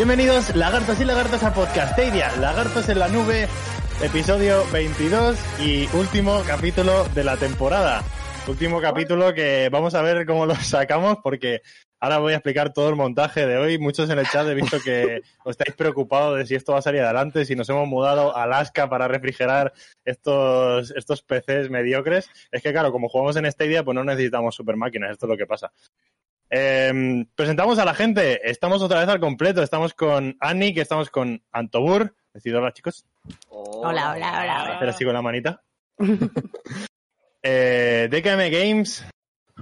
Bienvenidos lagartos y lagartas a Podcastedia, Lagartos en la Nube, episodio 22 y último capítulo de la temporada. Último capítulo que vamos a ver cómo lo sacamos porque ahora voy a explicar todo el montaje de hoy. Muchos en el chat he visto que os estáis preocupados de si esto va a salir adelante, si nos hemos mudado a Alaska para refrigerar estos, estos PCs mediocres. Es que claro, como jugamos en Stadia, pues no necesitamos super máquinas, esto es lo que pasa. Eh, presentamos a la gente. Estamos otra vez al completo. Estamos con Annie, que estamos con Antobur. Decid hola, chicos. Hola, hola, hola. Hacer así con la manita. eh, DKM Games.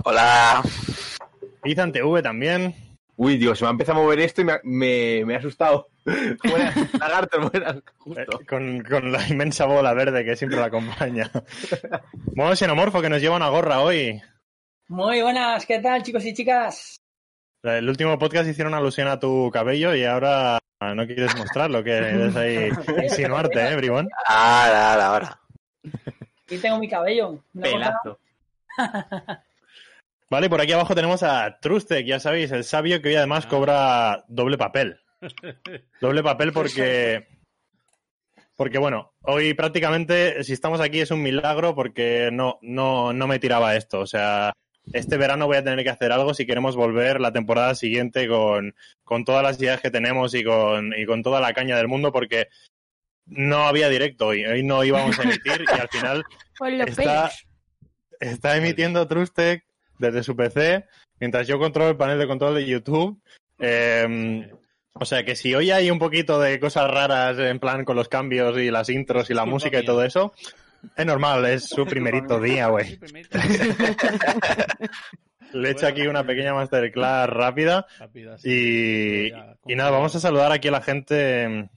Hola. Ethan TV también. Uy, Dios, se me ha empezado a mover esto y me, ha- me, me ha asustado. Buenas, lagartos, buenas. Eh, con, con la inmensa bola verde que siempre la acompaña. Modo xenomorfo que nos lleva una gorra hoy. Muy buenas, ¿qué tal, chicos y chicas? El último podcast hicieron alusión a tu cabello y ahora no quieres mostrarlo, que es ahí insinuarte, ¿eh, Bribón? Ahora, ahora, ahora. Aquí tengo mi cabello. Pelazo. Vale, y por aquí abajo tenemos a Trustek, ya sabéis, el sabio que hoy además cobra doble papel. Doble papel porque. Porque bueno, hoy prácticamente, si estamos aquí es un milagro porque no, no, no me tiraba esto. O sea, este verano voy a tener que hacer algo si queremos volver la temporada siguiente con, con todas las ideas que tenemos y con, y con toda la caña del mundo porque no había directo hoy. Hoy no íbamos a emitir y al final está, está emitiendo Trustec desde su PC, mientras yo controlo el panel de control de YouTube. Eh, o sea que si hoy hay un poquito de cosas raras en plan con los cambios y las intros y la música y todo eso, es normal, es su primerito día, güey. Le he hecho aquí una pequeña masterclass rápida Rápida, sí. y, nada, vamos a saludar aquí a la gente.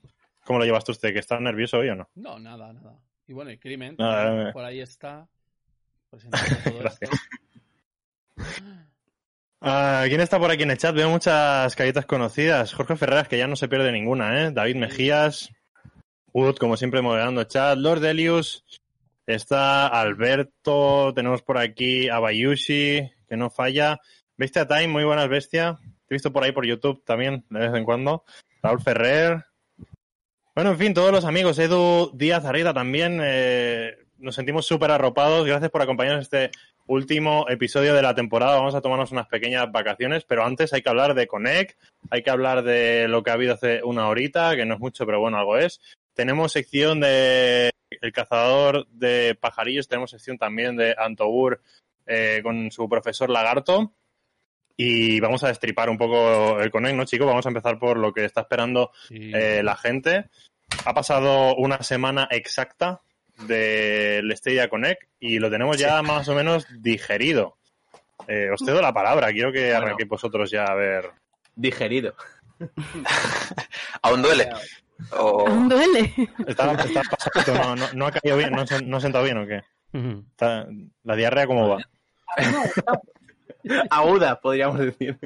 ¿Cómo lo llevas tú usted? ¿Que está nervioso hoy o no? No, nada, nada. Y bueno, el crimen, Nada, por ahí está. presentando todo Gracias. esto. Ah, ¿Quién está por aquí en el chat? Veo muchas caritas conocidas. Jorge Ferreras, que ya no se pierde ninguna, ¿eh? David Mejías. Wood, como siempre, moderando el chat. Lord Delius. Está Alberto. Tenemos por aquí a Bayushi, que no falla. Bestia Time, muy buenas, Bestia. Te he visto por ahí por YouTube también, de vez en cuando. Raúl Ferrer. Bueno, en fin, todos los amigos. Edu Díaz Arrieta también. eh, nos sentimos súper arropados. Gracias por acompañarnos este último episodio de la temporada. Vamos a tomarnos unas pequeñas vacaciones, pero antes hay que hablar de Connect, hay que hablar de lo que ha habido hace una horita, que no es mucho, pero bueno, algo es. Tenemos sección de El cazador de pajarillos, tenemos sección también de Antobur eh, con su profesor Lagarto. Y vamos a destripar un poco el Connect, ¿no, chicos? Vamos a empezar por lo que está esperando Sí. eh, la gente. Ha pasado una semana exacta del Stadia Connect y lo tenemos ya más o menos digerido. Eh, os cedo la palabra, quiero que Bueno. arranquéis vosotros ya a ver. Digerido. ¿Aún duele? O- Aún duele. Está, está pasando, no, no, no ha caído bien, no, se- no ha sentado bien o qué. Está- la diarrea, ¿cómo va? Aguda, podríamos decir.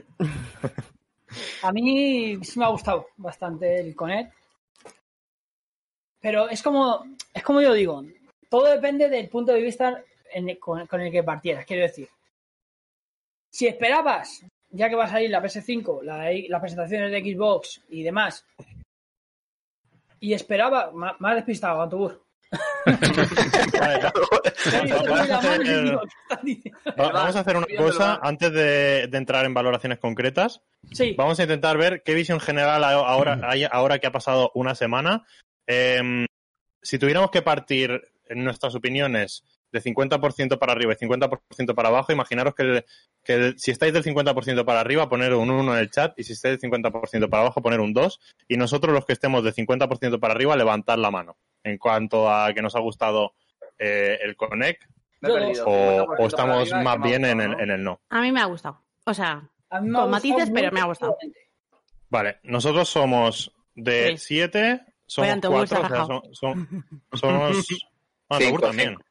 A mí sí me ha gustado bastante el Connect. Pero es como, es como yo digo, todo depende del punto de vista en el- con, con el que partieras. Quiero decir, si esperabas, ya que va a salir la PS5, la- las presentaciones de Xbox y demás, y esperaba, ma- más despistado, Antubur. Va- vamos a hacer- una cosa antes de, de entrar en valoraciones concretas. Sí, Vamos a intentar ver qué visión general hay ahora, hay ahora que ha pasado una semana. Em, si tuviéramos que partir en nuestras opiniones de 50% para arriba y 50% para abajo, imaginaros que, el- que el- si estáis del 50% para arriba, poner un 1 en el chat y si estáis del 50% para abajo, poner un 2 y nosotros los que estemos del 50% para arriba, levantar la mano en cuanto a que nos ha gustado eh, el Connect perdido. o, 50% o estamos arriba, más bien en el, ¿no? en el no. A mí me ha gustado. O sea, Con matices, pero me ha gustado. Vale, nosotros somos de Tres. 7, somos Oigan, Togur se 4, ha o sea, son- son- somos... Ah, Cinco, también. cinco.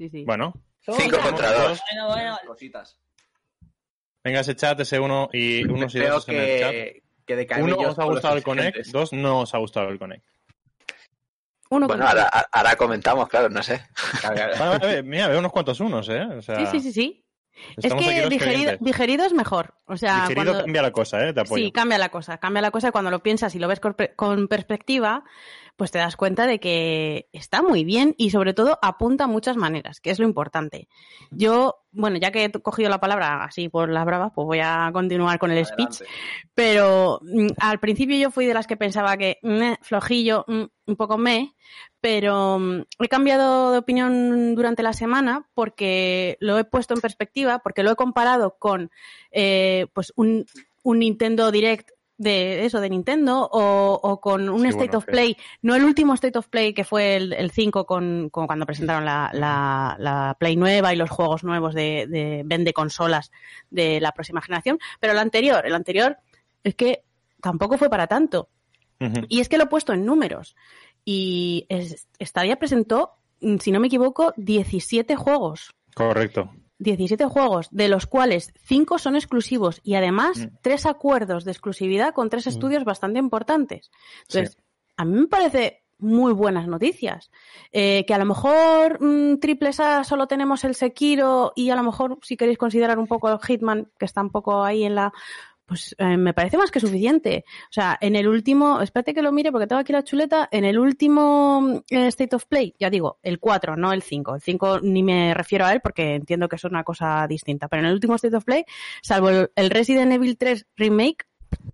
Sí, sí. Bueno, Cinco contra dos. Bueno, bueno, Cositas. venga ese chat, ese 1 y unos y dos en el chat. que, que de Uno os ha gustado el Connect, dos no os ha gustado el Connect. Uno Bueno, ahora, ahora comentamos, claro, no sé. Vale, vale, mira, veo unos cuantos unos, ¿eh? O sea, Sí, sí, sí, sí. Es que digerido, es mejor. O sea, Digerido cuando... cambia la cosa, ¿eh? Te apoyo. Sí, cambia la cosa, cambia la cosa cuando lo piensas y lo ves con perspectiva, pues te das cuenta de que está muy bien y sobre todo apunta a muchas maneras, que es lo importante. Yo, bueno, ya que he cogido la palabra así por las bravas, pues voy a continuar con el speech. Pero mm, al principio yo fui de las que pensaba que meh, flojillo, mm, un poco me, pero mm, he cambiado de opinión durante la semana porque lo he puesto en perspectiva, porque lo he comparado con eh, pues un, un Nintendo Direct de eso, de Nintendo, o, o con un Sí, State bueno, of que- Play, no el último State of Play que fue el, el 5 con, con cuando presentaron la, la, la Play nueva y los juegos nuevos de, de vende consolas de la próxima generación, pero el anterior, el anterior es que tampoco fue para tanto. Y es que lo he puesto en números. Y es- Stadia presentó, si no me equivoco, 17 juegos. Correcto. 17 juegos, de los cuales 5 son exclusivos y además Mm. tres acuerdos de exclusividad con tres estudios bastante importantes. Entonces, Sí. a mí me parece muy buenas noticias. Eh, que a lo mejor mm, triples A solo tenemos el Sekiro y a lo mejor si queréis considerar un poco el Hitman, que está un poco ahí en la... Pues eh, me parece más que suficiente. O sea, en el último, espérate que lo mire porque tengo aquí la chuleta, en el último eh, State of Play, ya digo, el 4, no el 5. El 5 ni me refiero a él porque entiendo que es una cosa distinta. Pero en el último State of Play, salvo el, el Resident Evil 3 Remake,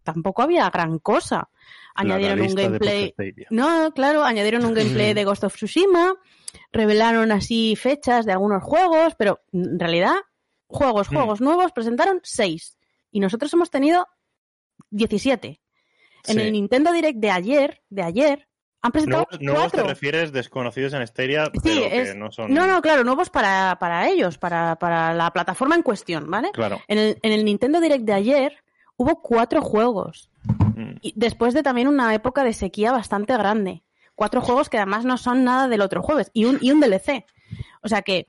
tampoco había gran cosa. Añadieron un gameplay. No, claro, añadieron un gameplay de Ghost of Tsushima, revelaron así fechas de algunos juegos, pero en realidad, juegos, Mm. juegos nuevos, presentaron seis. Y nosotros hemos tenido 17. En Sí. el Nintendo Direct de ayer, de ayer, han presentado Nuevos, nuevos te refieres desconocidos en Stadia, Sí, pero que no son... No, no, claro, nuevos para, para ellos, para, para la plataforma en cuestión, ¿vale? Claro. En el, en el Nintendo Direct de ayer hubo cuatro juegos. Mm. Y después de también una época de sequía bastante grande. Cuatro juegos que además no son nada del otro jueves. Y un, y un DLC. O sea que,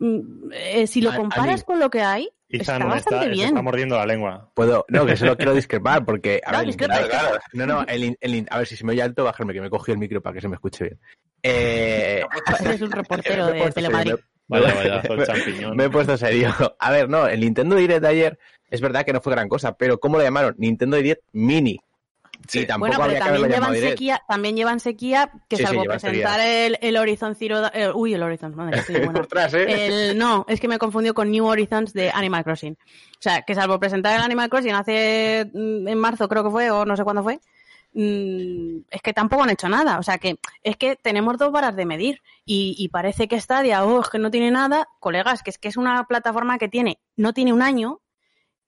mm, eh, si lo comparas con lo que hay, Ethan está bastante está, se bien. está mordiendo la lengua. Puedo, no, que solo quiero discrepar porque, a No, ver, discrepa, Claro, claro. no, no, el, el a ver si se me oye alto, bajarme que me cogí el micro para que se me escuche bien. Eh, Eres un reportero de Telemadrid. Vaya, vaya, el champiñón. Me he puesto serio. A ver, no, el Nintendo Direct de ayer es verdad que no fue gran cosa, pero ¿cómo lo llamaron? Nintendo Direct Mini. Sí. Y tampoco Bueno, pero también llevan, sequía, también llevan sequía que Sí, sí, salvo presentar el, el Horizon Zero... Da- eh, uy, el Horizon, madre, buena. Ostras, ¿eh? El, no, es que me confundió con New Horizons de Animal Crossing. O sea, que salvo presentar el Animal Crossing hace mm, en marzo creo que fue, o no sé cuándo fue, mm, es que tampoco han hecho nada. O sea, que es que tenemos dos varas de medir y, y parece que Stadia, oh, es que no tiene nada. Colegas, que es que es una plataforma que tiene, no tiene un año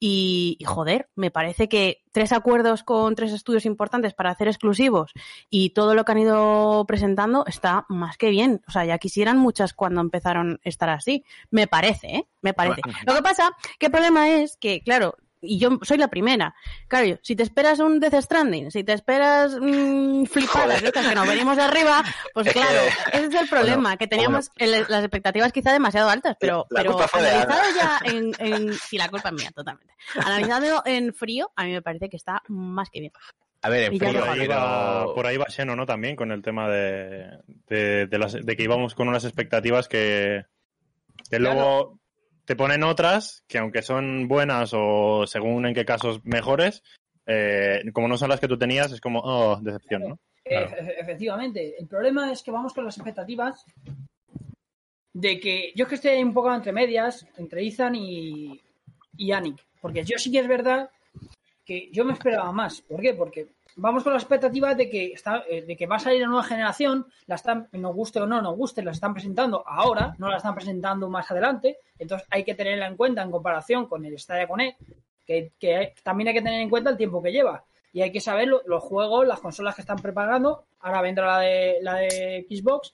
y, y, joder, me parece que tres acuerdos con tres estudios importantes para hacer exclusivos y todo lo que han ido presentando está más que bien. O sea, ya quisieran muchas cuando empezaron a estar así. Me parece, ¿eh? Me parece. Lo que pasa, que el problema es que, claro, y yo soy la primera. Claro, si te esperas un Death Stranding, si te esperas mmm, flipadas, estas que nos venimos de arriba, pues claro, ese es el problema, que teníamos el- las expectativas quizá demasiado altas, pero, La pero analizado Ana. ya en, en... Sí, la culpa es mía, totalmente. Analizado en frío, a mí me parece que está más que bien. A ver, Por dejo ahí, va, por ahí va Xeno, ¿no? También con el tema de, de, de las- de que íbamos con unas expectativas que, que Claro. luego te ponen otras que aunque son buenas o según en qué casos mejores, eh, como no son las que tú tenías, es como, oh, decepción, ¿no? Claro. Efe- Efectivamente. El problema es que vamos con las expectativas de que yo es que estoy un poco entre medias, entre Ethan y, y Anik. Porque yo sí que es verdad que yo me esperaba más. ¿Por qué? Porque vamos con la expectativa de que está, eh, de que va a salir la nueva generación, la están, nos guste o no nos guste, la están presentando ahora, no la están presentando más adelante, entonces hay que tenerla en cuenta en comparación con el Stadia Connect, que, que también hay que tener en cuenta el tiempo que lleva. Y hay que saber lo- los juegos, las consolas que están preparando. Ahora vendrá la de, la de Xbox.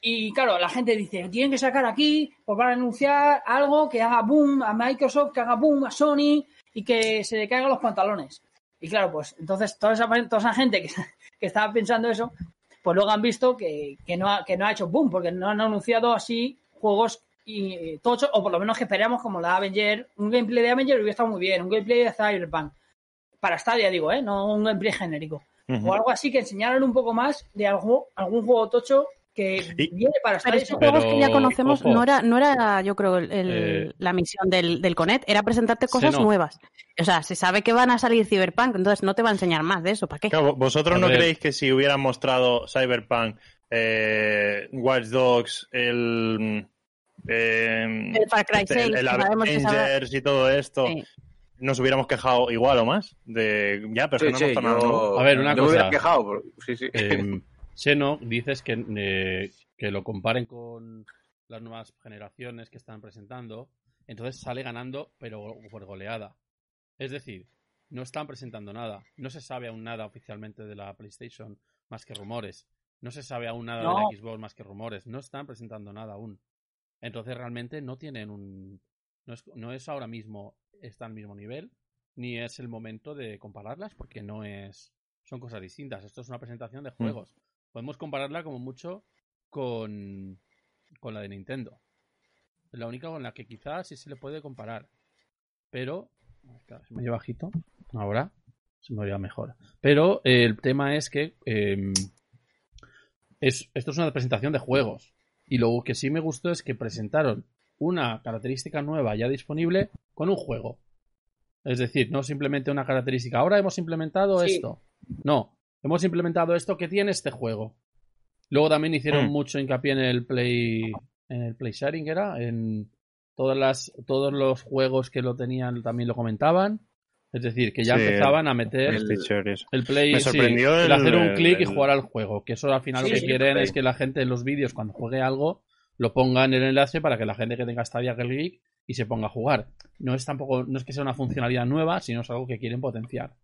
Y claro, la gente dice, tienen que sacar aquí, pues van a anunciar algo que haga boom a Microsoft, que haga boom a Sony y que se le caigan los pantalones. Y claro, pues entonces toda esa, toda esa gente que, que estaba pensando eso, pues luego han visto que, que no, ha, que no ha hecho boom, porque no han anunciado así juegos y tochos, o por lo menos que esperamos como la Avenger, un gameplay de Avenger hubiera estado muy bien, un gameplay de Cyberpunk, para Stadia digo, ¿eh? no un gameplay genérico, o algo así que enseñaran un poco más de algo, algún juego tocho que Y- viene para Pero esos Pero, juegos que ya conocemos ojo. no era, no era, yo creo, el- el- Eh, la misión del, del Connect, era presentarte cosas no. nuevas. O sea, se sabe que van a salir Cyberpunk, entonces no te va a enseñar más de eso, ¿para qué? Claro, ¿Vosotros A no ver. creéis que si hubieran mostrado Cyberpunk, eh, Watch Dogs, el, eh, El Far Cry este, 6, el, que el Avengers y todo esto, Sí. nos hubiéramos quejado igual o más? De, ya, pero Sí, que no sí, nuevo. yo, A ver, una yo me hubiera cosa. quejado. por- Sí, sí. Eh, Xeno, dices que, eh, que lo comparen con las nuevas generaciones que están presentando, entonces sale ganando, pero por goleada. Es decir, no están presentando nada. No se sabe aún nada oficialmente de la PlayStation más que rumores. No se sabe aún nada No. de la Xbox más que rumores. No están presentando nada aún. Entonces realmente no tienen un... No es, no es ahora mismo, está al mismo nivel, ni es el momento de compararlas porque no es... Son cosas distintas. Esto es una presentación de juegos. Podemos compararla como mucho con, con la de Nintendo. Es la única con la que quizás sí se le puede comparar. Pero... Se me oye bajito. Ahora se me oye mejor. Pero eh, el tema es que eh, es, esto es una presentación de juegos. Y lo que sí me gustó es que presentaron una característica nueva ya disponible con un juego. Es decir, no simplemente una característica. Ahora hemos implementado Sí. esto. No, hemos implementado esto que tiene este juego. Luego también hicieron Mm. mucho hincapié en el play en el play sharing era en todas las todos los juegos que lo tenían también lo comentaban. Es decir, que ya Sí, empezaban a meter El play, Me sí, sorprendió el, el- hacer un clic y jugar al juego. Que eso al final Sí, lo que sí, quieren es que la gente en los vídeos, cuando juegue algo, lo ponga en el enlace para que la gente que tenga Stadia el clic y se ponga a jugar. No es tampoco, no es que sea una funcionalidad nueva, sino es algo que quieren potenciar.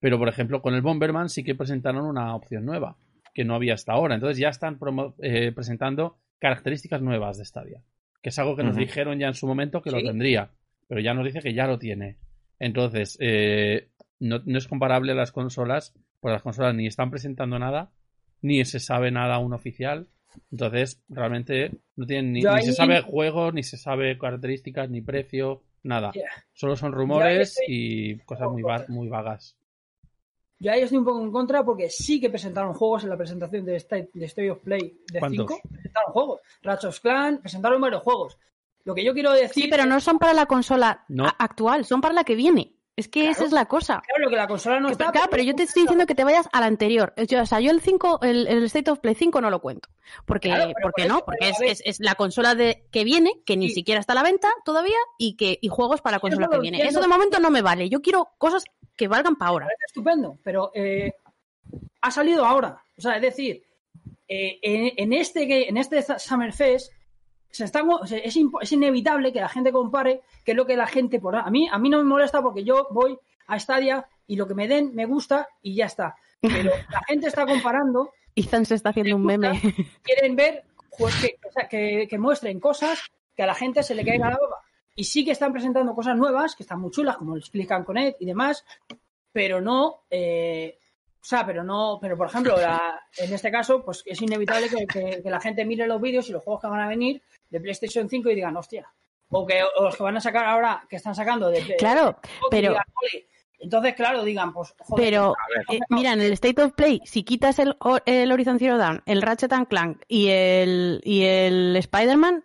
Pero, por ejemplo, con el Bomberman sí que presentaron una opción nueva, que no había hasta ahora. Entonces ya están promo- eh, presentando características nuevas de Stadia. Que es algo que nos dijeron ya en su momento que lo tendría. Pero ya nos dice que ya lo tiene. Entonces, eh, no, no es comparable a las consolas, porque las consolas ni están presentando nada, ni se sabe nada aún oficial. Entonces, realmente no tienen ni, se sabe juegos, ni se sabe características, ni precio, nada. Yeah. Solo son rumores estoy- y cosas muy, va- muy vagas. Yo ahí estoy un poco en contra porque sí que presentaron juegos en la presentación de State, de State of Play de ¿Cuántos? 5. Presentaron juegos. Ratchet Clan, presentaron varios juegos. Lo que yo quiero decir. Sí, pero no son para la consola No. actual, son para la que viene. Es que Claro. esa es la cosa. Claro, lo que la consola no Que- está. claro, pero yo te estoy diciendo que te vayas a la anterior. Yo, o sea, yo el 5, el, el State of Play 5 no lo cuento. Porque, Claro, pero ¿por qué por no? eso, Porque es, es- es la consola de que viene, que ni Sí. siquiera está a la venta todavía, y que y juegos para la consola eso que viene. entiendo. Eso de momento no me vale. Yo quiero cosas que valgan para ahora. estupendo, pero eh, ha salido ahora. O sea, es decir, eh, en, en este que- en este Summer Fest se es, es inevitable que la gente compare qué es lo que la gente por a mí a mí no me molesta porque yo voy a Stadia y lo que me den me gusta y ya está. Pero la gente está comparando, Ethan se está haciendo un meme. quieren ver pues, que, o sea, que, que muestren cosas que a la gente se le caiga la baba. Y sí que están presentando cosas nuevas, que están muy chulas, como el Explican Connect y demás, pero no, eh, o sea, pero no, pero por ejemplo, la- en este caso, pues es inevitable que, que- que la gente mire los vídeos y los juegos que van a venir de PlayStation 5 y digan, hostia. O que o los que van a sacar ahora, que están sacando de, Claro, de pero- entonces, claro, digan, pues, joder, Pero, ver. eh, mira, en el State of Play, si quitas el, el Horizon Zero Dawn, el Ratchet and Clank y el, y el Spider-Man,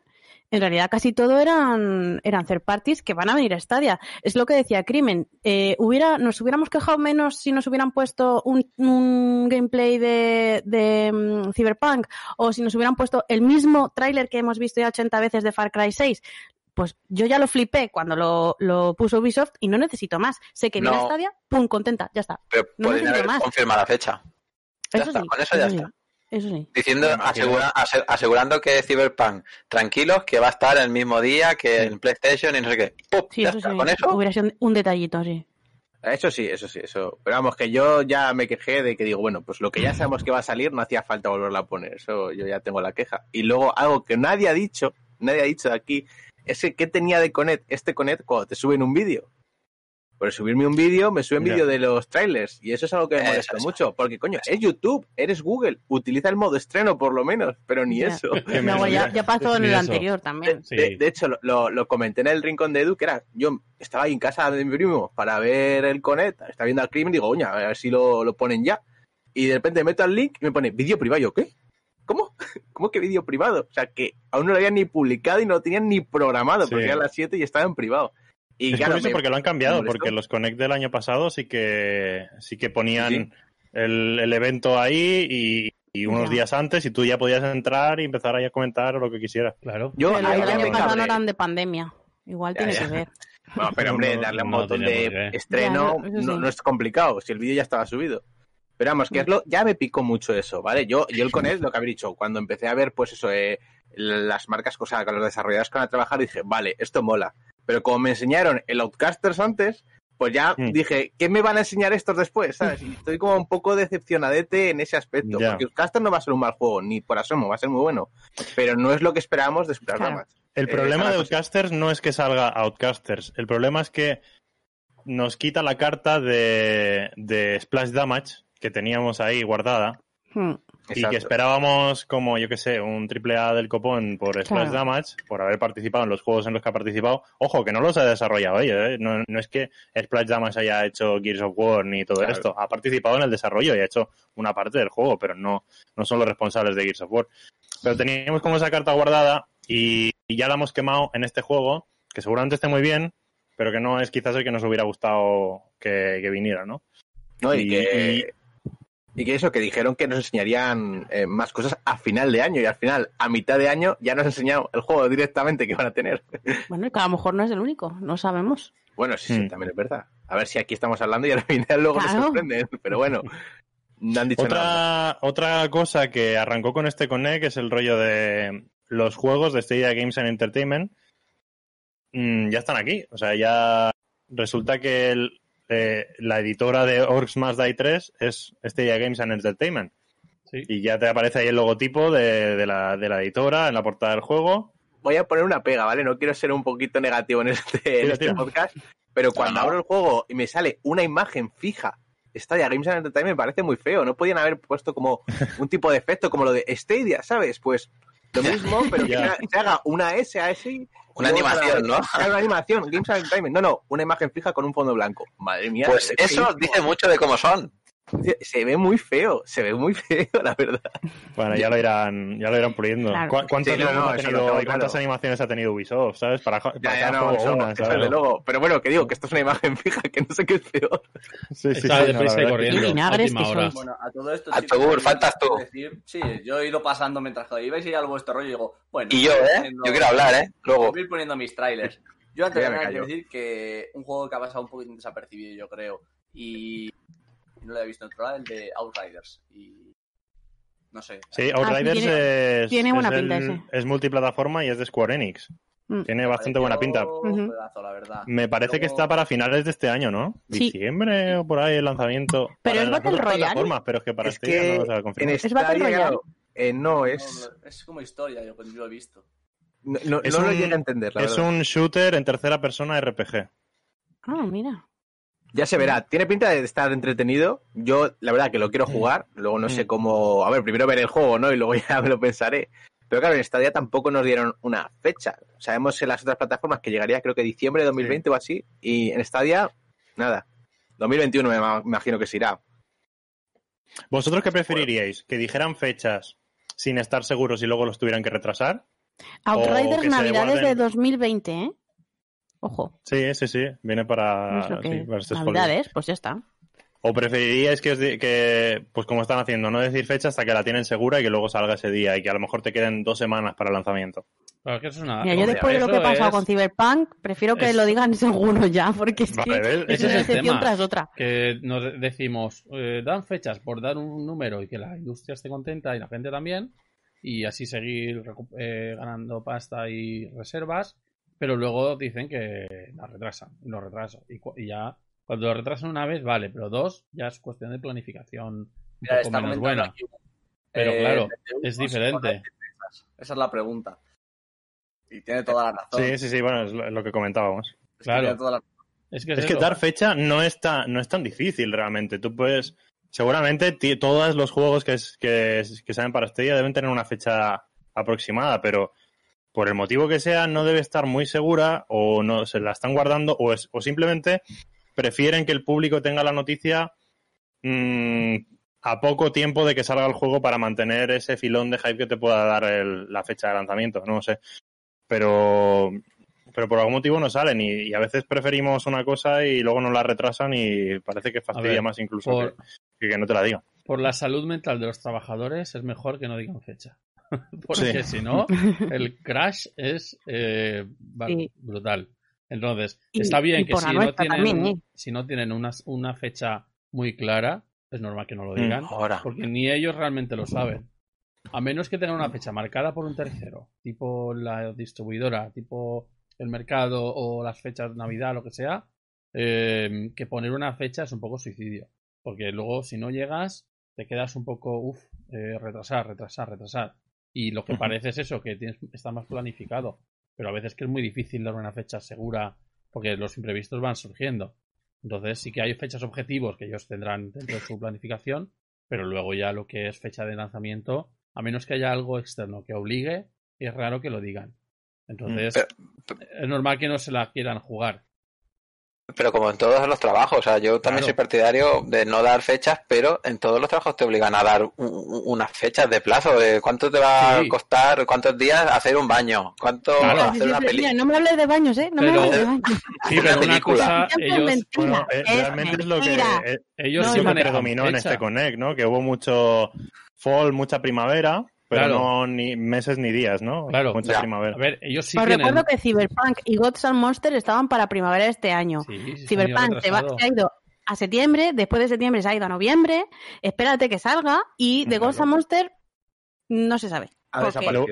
en realidad casi todo eran, eran third parties que van a venir a Stadia. Es lo que decía Crimen. Eh, hubiera, nos hubiéramos quejado menos si nos hubieran puesto un, un gameplay de, de mm, Cyberpunk o si nos hubieran puesto el mismo tráiler que hemos visto ya 80 veces de Far Cry 6. pues yo ya lo flipé cuando lo, lo puso Ubisoft y no necesito más. Sé que viene No. Stadia, pum, contenta, ya está. Pero No pueden haber más. confirmado la fecha. Ya Eso está, sí, con eso ya sí, está. Eso sí. Diciendo, asegura- ase- asegurando que Cyberpunk, tranquilos, que va a estar el mismo día que en PlayStation y no sé qué. ¡Pum! Sí, eso sí. Con eso, Hubiera sido un, detallito, sí. Eso sí, eso sí, eso. Pero vamos, que yo ya me quejé de que digo, bueno, pues lo que ya sabemos que va a salir no hacía falta volverlo a poner. Eso yo ya tengo la queja. Y luego algo que nadie ha dicho, nadie ha dicho de aquí, es que ¿qué tenía de Connect este Connect cuando te suben un vídeo? Por subirme un vídeo, me suben vídeo de los trailers. Y eso es algo que me molesta eso. mucho. Porque, coño, es YouTube, eres Google. Utiliza el modo estreno, por lo menos. Pero ni eso. Luego ya, ya pasó en el eso. anterior también. Sí. De, de hecho, lo, lo- lo comenté en el rincón de Edu, que era, yo estaba ahí en casa de mi primo para ver el Connect, estaba viendo al crimen y digo, oye, a ver si lo, lo ponen ya. Y de repente meto al link y me pone vídeo privado. Yo, ¿qué? ¿Cómo? ¿Cómo que vídeo privado? O sea, que aún no lo habían ni publicado y no lo tenían ni programado, Sí. porque eran las 7 y estaba en privado. Y es claro, curioso me- porque lo han cambiado, porque los Connect del año pasado sí que sí que ponían Sí. El, el evento ahí y, y unos Ya. días antes y tú ya podías entrar y empezar ahí a comentar lo que quisieras. Claro. yo ya año pasado no eran de pandemia. Igual Ya, tiene ya. que ver. Bueno, pero hombre, No, darle un no botón tenía de estreno Ya, no, sí. no es complicado, si el vídeo ya estaba subido. Pero vamos, que es lo, ya me picó mucho eso, ¿vale? Yo, yo el Connect, lo que había dicho, cuando empecé a ver, pues eso, eh, las marcas, o sea, con los desarrolladores que van a trabajar, dije, vale, esto mola. Pero como me enseñaron el Outcasters antes, pues ya Mm. dije, ¿qué me van a enseñar estos después? ¿Sabes? Y estoy como un poco decepcionadete en ese aspecto, Ya. porque Outcasters no va a ser un mal juego, ni por asomo, va a ser muy bueno. Pero no es lo que esperábamos de Super Claro. Damage. El Eh, problema de cosa. Outcasters no es que salga Outcasters. El problema es que nos quita la carta de, de Splash Damage que teníamos ahí guardada Hmm. Y que esperábamos como, yo que sé, un triple A del copón por Splash Claro. Damage, por haber participado en los juegos en los que ha participado. Ojo, que no los ha desarrollado ella, ¿eh? no, no es que Splash Damage haya hecho Gears of War ni todo Claro. esto. Ha participado en el desarrollo y ha hecho una parte del juego, pero no, no son los responsables de Gears of War. Pero teníamos como esa carta guardada y, y ya la hemos quemado en este juego, que seguramente esté muy bien, pero que no es quizás el que nos hubiera gustado que, que viniera, ¿no? No, y, Y- que, y que eso, que dijeron que nos enseñarían eh, más cosas a final de año y al final, a mitad de año, ya nos han enseñado el juego directamente que van a tener. Bueno, y que a lo mejor no es el único, no sabemos. Bueno, sí, sí, Hmm. también es verdad. A ver si aquí estamos hablando y al final luego Claro. nos sorprenden. Pero bueno, no han dicho nada. Otra, otra cosa que arrancó con este Connect es el rollo de los juegos de Stadia Games and Entertainment. Mm, ya están aquí. O sea, ya resulta que el- eh, la editora de Orcs Must Die 3 es Stadia Games and Entertainment. Sí. Y ya te aparece ahí el logotipo de, de la, de la editora en la portada del juego. Voy a poner una pega, ¿vale? No quiero ser un poquito negativo en este, en este podcast, pero cuando no. abro el juego y me sale una imagen fija, Stadia Games and Entertainment me parece muy feo. No podían haber puesto como un tipo de efecto como lo de Stadia, ¿sabes? Pues lo mismo, pero que se- haga una S así. Una animación, ¿no? Claro, una animación, Games Entertainment. No, no, una imagen fija con un fondo blanco. Madre mía. Pues eso dice mucho de cómo son. Se- ve muy feo, se ve muy feo, la verdad. Bueno, ya lo irán, ya lo irán puliendo. Claro. ¿Cu- ¿Cuántos Sí, no, logos no, ha eso tenido lo tengo y cuántas claro. animaciones ha tenido Ubisoft, ¿sabes? Para, para Ya, ya, no, eso, luego. Pero bueno, que digo que esto es una imagen fija, que no sé qué es peor. Sí, sí, Estaba sí, deprisa y corriendo. Y vinagres que sois. Bueno, a todo esto. A faltas tú. decir- sí, yo he ido pasando mientras ibais y al vuestro rollo y digo, bueno. Y yo, ¿eh? poniendo- Yo quiero hablar, ¿eh? Luego. Voy a ir poniendo mis trailers. Yo antes Ya de nada quiero decir que un juego que ha pasado un poquito desapercibido, yo creo, y no lo he visto en otro lado, el de Outriders. Y no sé. Sí, Ah, sí, Outriders tiene- es, tiene buena es, pinta el- ese. es multiplataforma y es de Square Enix. Mm. Tiene bastante buena pinta. La verdad. Me parece que está para finales de este año, ¿no? Sí. Diciembre o por ahí el lanzamiento. Pero es Battle Royale. pero es que para es este que no se ha en. ¿Es Battle Royale? eh, no es. no, es como historia, yo, yo lo he visto. No, no- Es no lo llegué a entender, la Es verdad. un shooter en tercera persona RPG. Ah, mira. Ya se verá. Tiene pinta de estar entretenido. Yo, la verdad, que lo quiero jugar. Luego no sé Mm. cómo. A ver, primero ver el juego, ¿no? Y luego ya me lo pensaré. Pero claro, en Stadia tampoco nos dieron una fecha. Sabemos en las otras plataformas que llegaría, creo que diciembre de 2020 o así. Y en Stadia, nada. 2021 me ma- me imagino que se irá. ¿Vosotros qué preferiríais? ¿Que dijeran fechas sin estar seguros y luego los tuvieran que retrasar? Outriders Navidades de 2020, ¿eh? Ojo. Sí, sí, sí. Viene para, no sí, para Navidades, pues ya está. ¿O preferiríais que, os di- que, pues como están haciendo, no decir fecha hasta que la tienen segura y que luego salga ese día y que a lo mejor te queden dos semanas para el lanzamiento? Pero que eso es una... Mira, yo después de lo que ha pasado es con Cyberpunk, prefiero que es- lo digan seguro ya, porque es Vale, que es una excepción tema. tras otra. que nos decimos, eh, dan fechas por dar un número y que la industria esté contenta y la gente también, y así seguir eh, ganando pasta y reservas, pero luego dicen que la retrasan, lo retrasan. Y, cu- y ya, cuando lo retrasan una vez, vale, pero dos ya es cuestión de planificación un Mira, poco menos buena. aquí, Pero eh, claro, 20 es diferente. por 20 piezas. Esa es la pregunta. Y tiene toda la razón. Sí, sí, sí, bueno, es lo, es lo que comentábamos. Es que claro. tiene toda la- Es que, es Es que dar fecha no es, tan, no es tan difícil realmente. Tú puedes. Seguramente todos los juegos que, es- que, que salen para Stadia deben tener una fecha aproximada, pero por el motivo que sea, no debe estar muy segura o no se la están guardando o, es, o simplemente prefieren que el público tenga la noticia mm, a poco tiempo de que salga el juego para mantener ese filón de hype que te pueda dar el- la fecha de lanzamiento. No lo sé. Pero pero por algún motivo no salen y, y a veces preferimos una cosa y luego nos la retrasan y parece que fastidia ver, más incluso por- que que no te la digan. por la salud mental de los trabajadores es mejor que no digan fecha. Porque Sí. si no, el crash es eh, Sí. brutal. Entonces, Y- está bien que si no, tienen, también, ¿eh? si no tienen una, una fecha muy clara, es normal que no lo Mm. digan, Ahora. porque ni ellos realmente lo saben. A menos que tengan una fecha marcada por un tercero, tipo la distribuidora, tipo el mercado o las fechas de Navidad, lo que sea, eh, que poner una fecha es un poco suicidio. Porque luego, si no llegas, te quedas un poco, uff, retrasar, retrasar, retrasar. Y lo que parece es eso, que tienes, está más planificado. Pero a veces que es muy difícil dar una fecha segura, porque los imprevistos van surgiendo. Entonces sí que hay fechas objetivos que ellos tendrán dentro de su planificación, pero luego ya lo que es fecha de lanzamiento, a menos que haya algo externo que obligue, es raro que lo digan. Entonces, Pero- es normal que no se la quieran jugar. Pero como en todos los trabajos, o sea, yo también Claro. soy partidario de no dar fechas, pero en todos los trabajos te obligan a dar unas fechas de plazo, de cuánto te va Sí. a costar, cuántos días hacer un baño, cuánto Claro. hacer una mira, no me hables de baños, ¿eh? No Pero- me hables de baños. Sí, Una pero una película. cosa, ellos. Bueno, eh, es realmente es lo que mentira. eh, ellos No, sí predominó en este Connect, ¿no? Que hubo mucho fall, mucha primavera, pero Claro. no ni meses ni días, ¿no? Claro. Mucha Ya. primavera. A ver, ellos sí Os tienen... recuerdo que Cyberpunk y Gods and Monsters estaban para primavera este año. Sí, Cyberpunk se, va- se ha ido a septiembre, después de septiembre se ha ido a noviembre, espérate que salga y de Claro. Ghost and Monster no se sabe. Ha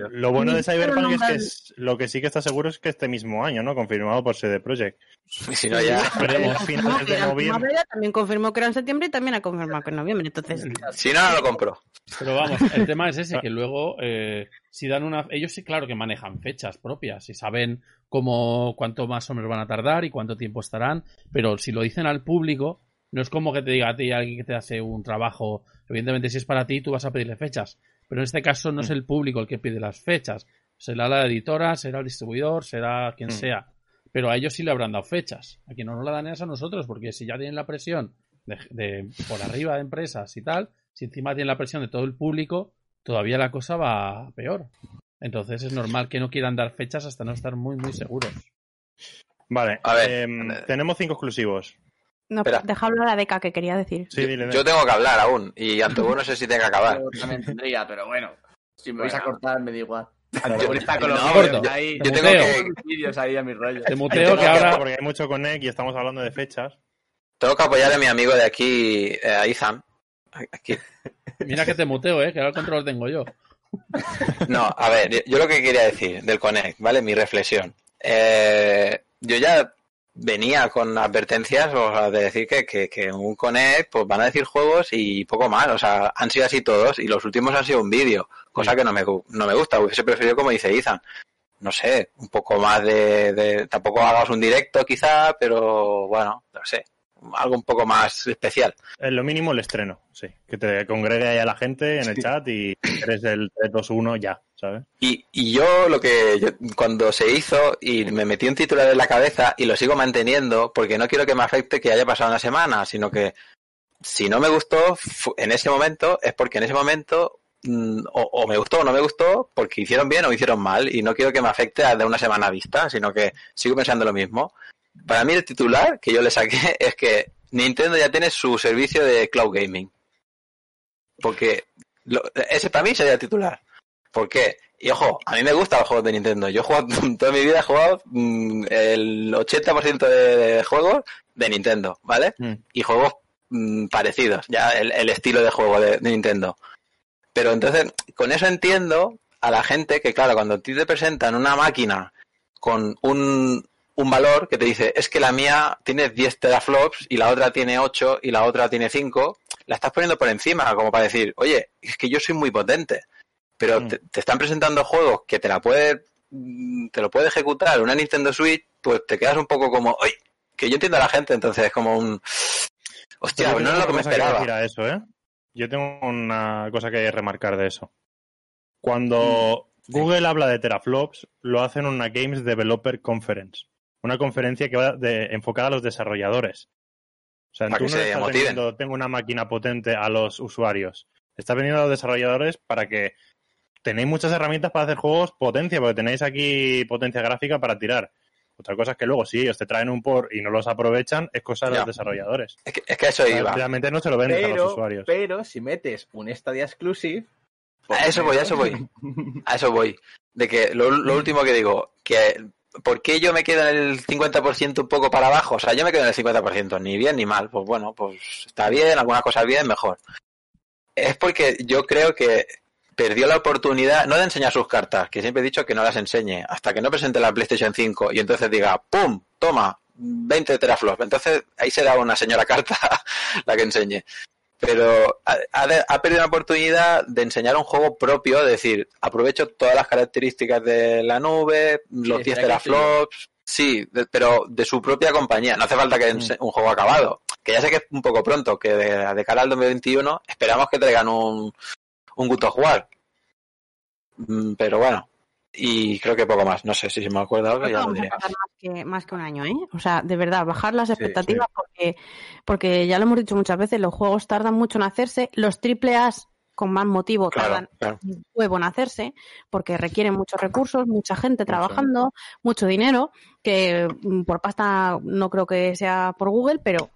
Lo, bueno de Cyberpunk es que es- lo que sí que está seguro es que este mismo año, ¿no? Confirmado por CD Projekt. Y si no, ya. Esperemos. Finales de noviembre. primavera, también confirmó que era en septiembre y también ha confirmado que en noviembre. Entonces, Si no, no lo compro. Pero vamos, el tema es ese, que luego, eh, si dan una... Ellos sí, claro que manejan fechas propias y saben cómo, cuánto más o menos van a tardar y cuánto tiempo estarán, pero si lo dicen al público, no es como que te diga a ti alguien que te hace un trabajo, evidentemente si es para ti, tú vas a pedirle fechas, pero en este caso no es el público el que pide las fechas, será la editora, será el distribuidor, será quien Mm. sea, pero a ellos sí le habrán dado fechas, a quien no nos la dan es a nosotros, porque si ya tienen la presión de, de- por arriba de empresas y tal, si encima tienen la presión de todo el público, todavía la cosa va peor. Entonces es normal que no quieran dar fechas hasta no estar muy, muy seguros. Vale, A ver, em, eh, tenemos cinco exclusivos. No, Espera. deja hablar a Deca que quería decir. Sí, yo, dile, yo tengo que hablar aún, y Antiguo no sé si tenga que acabar. Yo también tendría, pero bueno. Si me vais a cortar, me da igual. Antiguo está con los No. Yo tengo que, vídeos ahí a mis rollos. Te Yo muteo que ahora... Porque hay mucho Connect y estamos hablando de fechas. tengo que apoyar a mi amigo de aquí, eh, a. Aquí. Mira que te muteo, ¿eh? Que ahora el control tengo yo. No, a ver, yo lo que quería decir del Connect, ¿vale? Mi reflexión. Eh, yo ya venía con advertencias o sea, de decir que, que, que en un Connect pues van a decir juegos y poco más. O sea, han sido así todos y los últimos han sido un vídeo, cosa que no me, no me gusta. Hubiese preferido, como dice Ethan, no sé, un poco más de, de... Tampoco hagas un directo quizá, pero bueno, no sé, algo un poco más especial. En lo mínimo el estreno, sí. Que te congregue ahí a la gente en el chat y eres del 3-2-1 ya, ¿sabes? Y, y yo lo que yo- cuando se hizo y me metí un titular en la cabeza y lo sigo manteniendo porque no quiero que me afecte que haya pasado una semana, sino que si no me gustó en ese momento es porque en ese momento mm, o, o me gustó o no me gustó porque hicieron bien o hicieron mal y no quiero que me afecte a de una semana vista, sino que sigo pensando lo mismo. Para mí el titular que yo le saqué es que Nintendo ya tiene su servicio de cloud gaming. Porque lo- ese para mí sería el titular. ¿Por qué? Y ojo, a mí me gustan los juegos de Nintendo. Yo he jugado, toda mi vida he jugado mm, el 80% de juegos de Nintendo, ¿vale? Mm. Y juegos mm, parecidos, ya el, el estilo de juego de, de Nintendo. Pero entonces, con eso entiendo a la gente que, claro, cuando a ti te presentan una máquina con un, un valor que te dice, es que la mía tiene 10 teraflops y la otra tiene 8 y la otra tiene 5, la estás poniendo por encima, como para decir, oye, es que yo soy muy potente. Pero Mm. te, te están presentando juegos que te la puede, te lo puede ejecutar una Nintendo Switch, pues te quedas un poco como, oye, que yo entiendo a la gente, entonces es como un, hostia, yo no es lo que me esperaba. decir a eso, ¿eh? Yo tengo una cosa que remarcar de eso. Cuando Mm, Google habla de teraflops, lo hacen en una Games Developer Conference. Una conferencia que va de- enfocada a los desarrolladores. O sea, Para tú que no se le estás vendiendo, tengo una máquina potente a los usuarios. Estás vendiendo a los desarrolladores para que tenéis muchas herramientas para hacer juegos potencia, porque tenéis aquí potencia gráfica para tirar. Otra cosa es que luego, si ellos te traen un por y no los aprovechan, es cosa de Ya. los desarrolladores. Es que, es que a eso iba. Realmente no se lo vendes a los Pero, usuarios. pero si metes un Stadia Exclusive... A eso voy, a eso voy. A eso voy. De que lo, lo último que digo, que ¿por qué yo me quedo en el 50% un poco para abajo? O sea, yo me quedo en el 50%, ni bien ni mal. Pues bueno, pues está bien, algunas cosas bien, mejor. Es porque yo creo que perdió la oportunidad, no de enseñar sus cartas, que siempre he dicho que no las enseñe, hasta que no presente la PlayStation 5 y entonces diga, ¡pum! Toma, 20 teraflops. Entonces ahí será una señora carta la que enseñe pero ha, ha perdido la oportunidad de enseñar un juego propio, es decir, aprovecho todas las características de la nube, los 10 será que teraflops, sí, de- pero de su propia compañía. No hace falta que ense- un juego acabado, que ya sé que es un poco pronto, que de, de cara al 2021 esperamos que traigan un, un of War. Mm, Pero bueno, y creo que poco más. No sé si se me acuerda algo, lo diré. más que, más que un año, ¿eh? O sea, de verdad, bajar las expectativas Porque, porque ya lo hemos dicho muchas veces, los juegos tardan mucho en hacerse, los triple A's con más motivo Claro, tardan claro. un huevo en hacerse porque requieren muchos recursos, mucha gente trabajando, mucho dinero, que mm, por pasta no creo que sea por Google, pero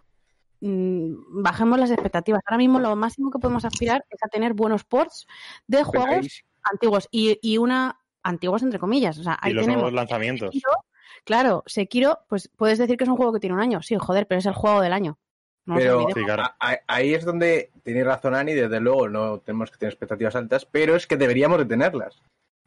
mm, bajemos las expectativas. Ahora mismo lo máximo que podemos aspirar es a tener buenos ports de juegos antiguos y, y una antiguos entre comillas. O sea, y ahí los tenemos nuevos lanzamientos. Sekiro, claro, Sekiro, pues puedes decir que es un juego que tiene un año. Sí, joder, pero es el juego del año. No Pero. Sí, claro. a- a- ahí es donde tenéis razón, Ani, desde luego no tenemos que tener expectativas altas, pero es que deberíamos de tenerlas.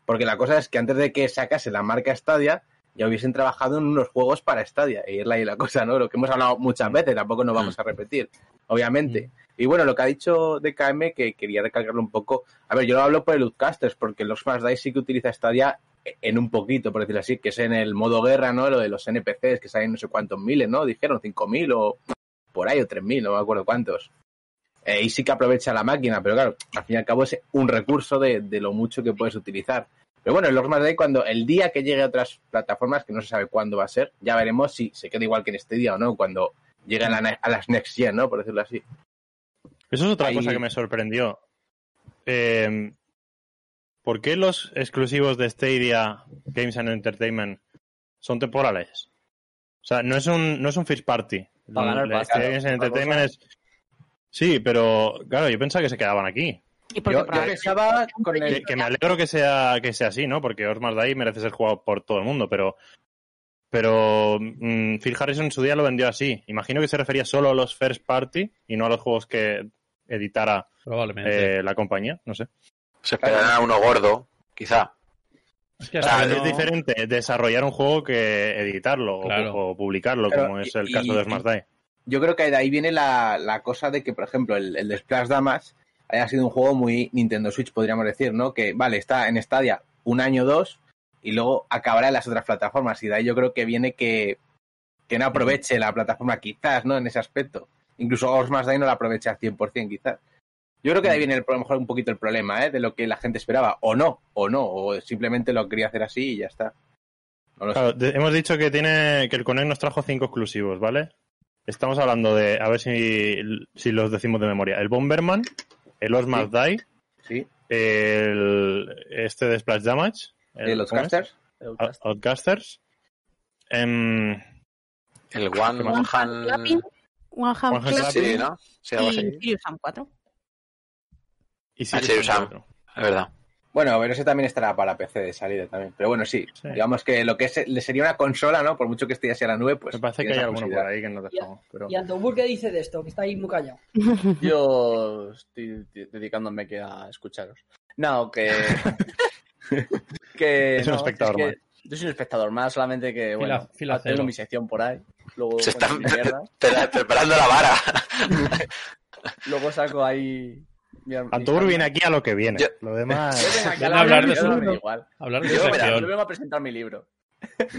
Porque la cosa es que antes de que sacase la marca Stadia, ya hubiesen trabajado en unos juegos para Stadia. Y es la, y la cosa, ¿no? Lo que hemos hablado muchas veces, tampoco nos vamos a repetir, obviamente. Y bueno, lo que ha dicho DKM, que quería recalcarlo un poco. A ver, yo lo hablo por el Outcasters, porque los Smash Dice sí que utiliza Stadia en un poquito, por decirlo así, que es en el modo guerra, ¿no? Lo de los NPCs, que salen no sé cuántos miles, ¿no? Dijeron 5.000 o por ahí, o 3.000, no me acuerdo cuántos. Eh, y sí que aprovecha la máquina, pero claro, al fin y al cabo es un recurso de, de lo mucho que puedes utilizar. Pero bueno, el Lord Day, cuando el día que llegue a otras plataformas, que no se sabe cuándo va a ser, ya veremos si se queda igual que en este día o no, cuando llegue a, a las Next Gen, ¿no? Por decirlo así. Eso es otra Ahí- cosa que me sorprendió. Eh, ¿Por qué los exclusivos de Stadia Games and Entertainment son temporales? O sea, no es un, no es un first party. Para ganar La pasta, Stadia Games and Entertainment es... Sí, pero claro, yo pensaba que se quedaban aquí. Y porque Yo, yo probablemente- pensaba con Que, el... que me alegro que sea, que sea así, ¿no? Porque Osmar Day merece ser jugado por todo el mundo, pero... Pero mm, Phil Harrison en su día lo vendió así. Imagino que se refería solo a los first party y no a los juegos que editara Probablemente. eh, la compañía, no sé. Se esperarán a uno gordo, quizá. es que O hasta sea, que es no- diferente desarrollar un juego que editarlo o- Claro. o, publicarlo, como es y- el caso y- de Smart Die. yo creo que de ahí viene la, la cosa de que, por ejemplo, el, el de Splash Damas haya sido un juego muy Nintendo Switch, podríamos decir, ¿no? Que, vale, está en Stadia un año o dos y luego acabará en las otras plataformas. Y de ahí yo creo que viene que, que no aproveche la plataforma quizás, ¿no? En ese aspecto. Incluso Osmas Day no la aprovecha al 100% quizás. Yo creo que de ahí viene el- a lo mejor un poquito el problema, ¿eh? De lo que la gente esperaba. O no, o no. O simplemente lo quería hacer así y ya está. No. Claro, hemos dicho que tiene que el Connect nos trajo cinco exclusivos, ¿vale? Estamos hablando de, a ver si, si los decimos de memoria, el Bomberman, el Osmar Die, Sí. el este de Splash Damage, ¿De los ¿cómo es? casters? Out- Outcasters, em, El One. Clapping, One Hand One Hand Sí, ¿no? Sí, y así. Serious Sam 4. y Serious Sam Sam. 4. Es verdad. Bueno, pero ese también estará para PC de salida también. Pero bueno, sí, Sí. digamos que lo que es, le sería una consola, ¿no? Por mucho que este ya sea la nube, pues. Me parece que hay alguno por ahí que no dejamos. Pero... ¿Y Antobur qué dice de esto? Que está ahí muy callado. Yo estoy de- dedicándome que a escucharos. No, que. que Es un no, espectador que más. Yo soy un espectador más, solamente que, bueno, fila tengo cero. mi sección por ahí. Luego, Se pre- preparando la vara. luego saco ahí. mi- Antobur viene aquí a lo que viene. Yo- Lo Yo demás. vengo aquí a hablar de su- da igual. Hablar de Yo, su mira, sección. yo vengo a presentar mi libro.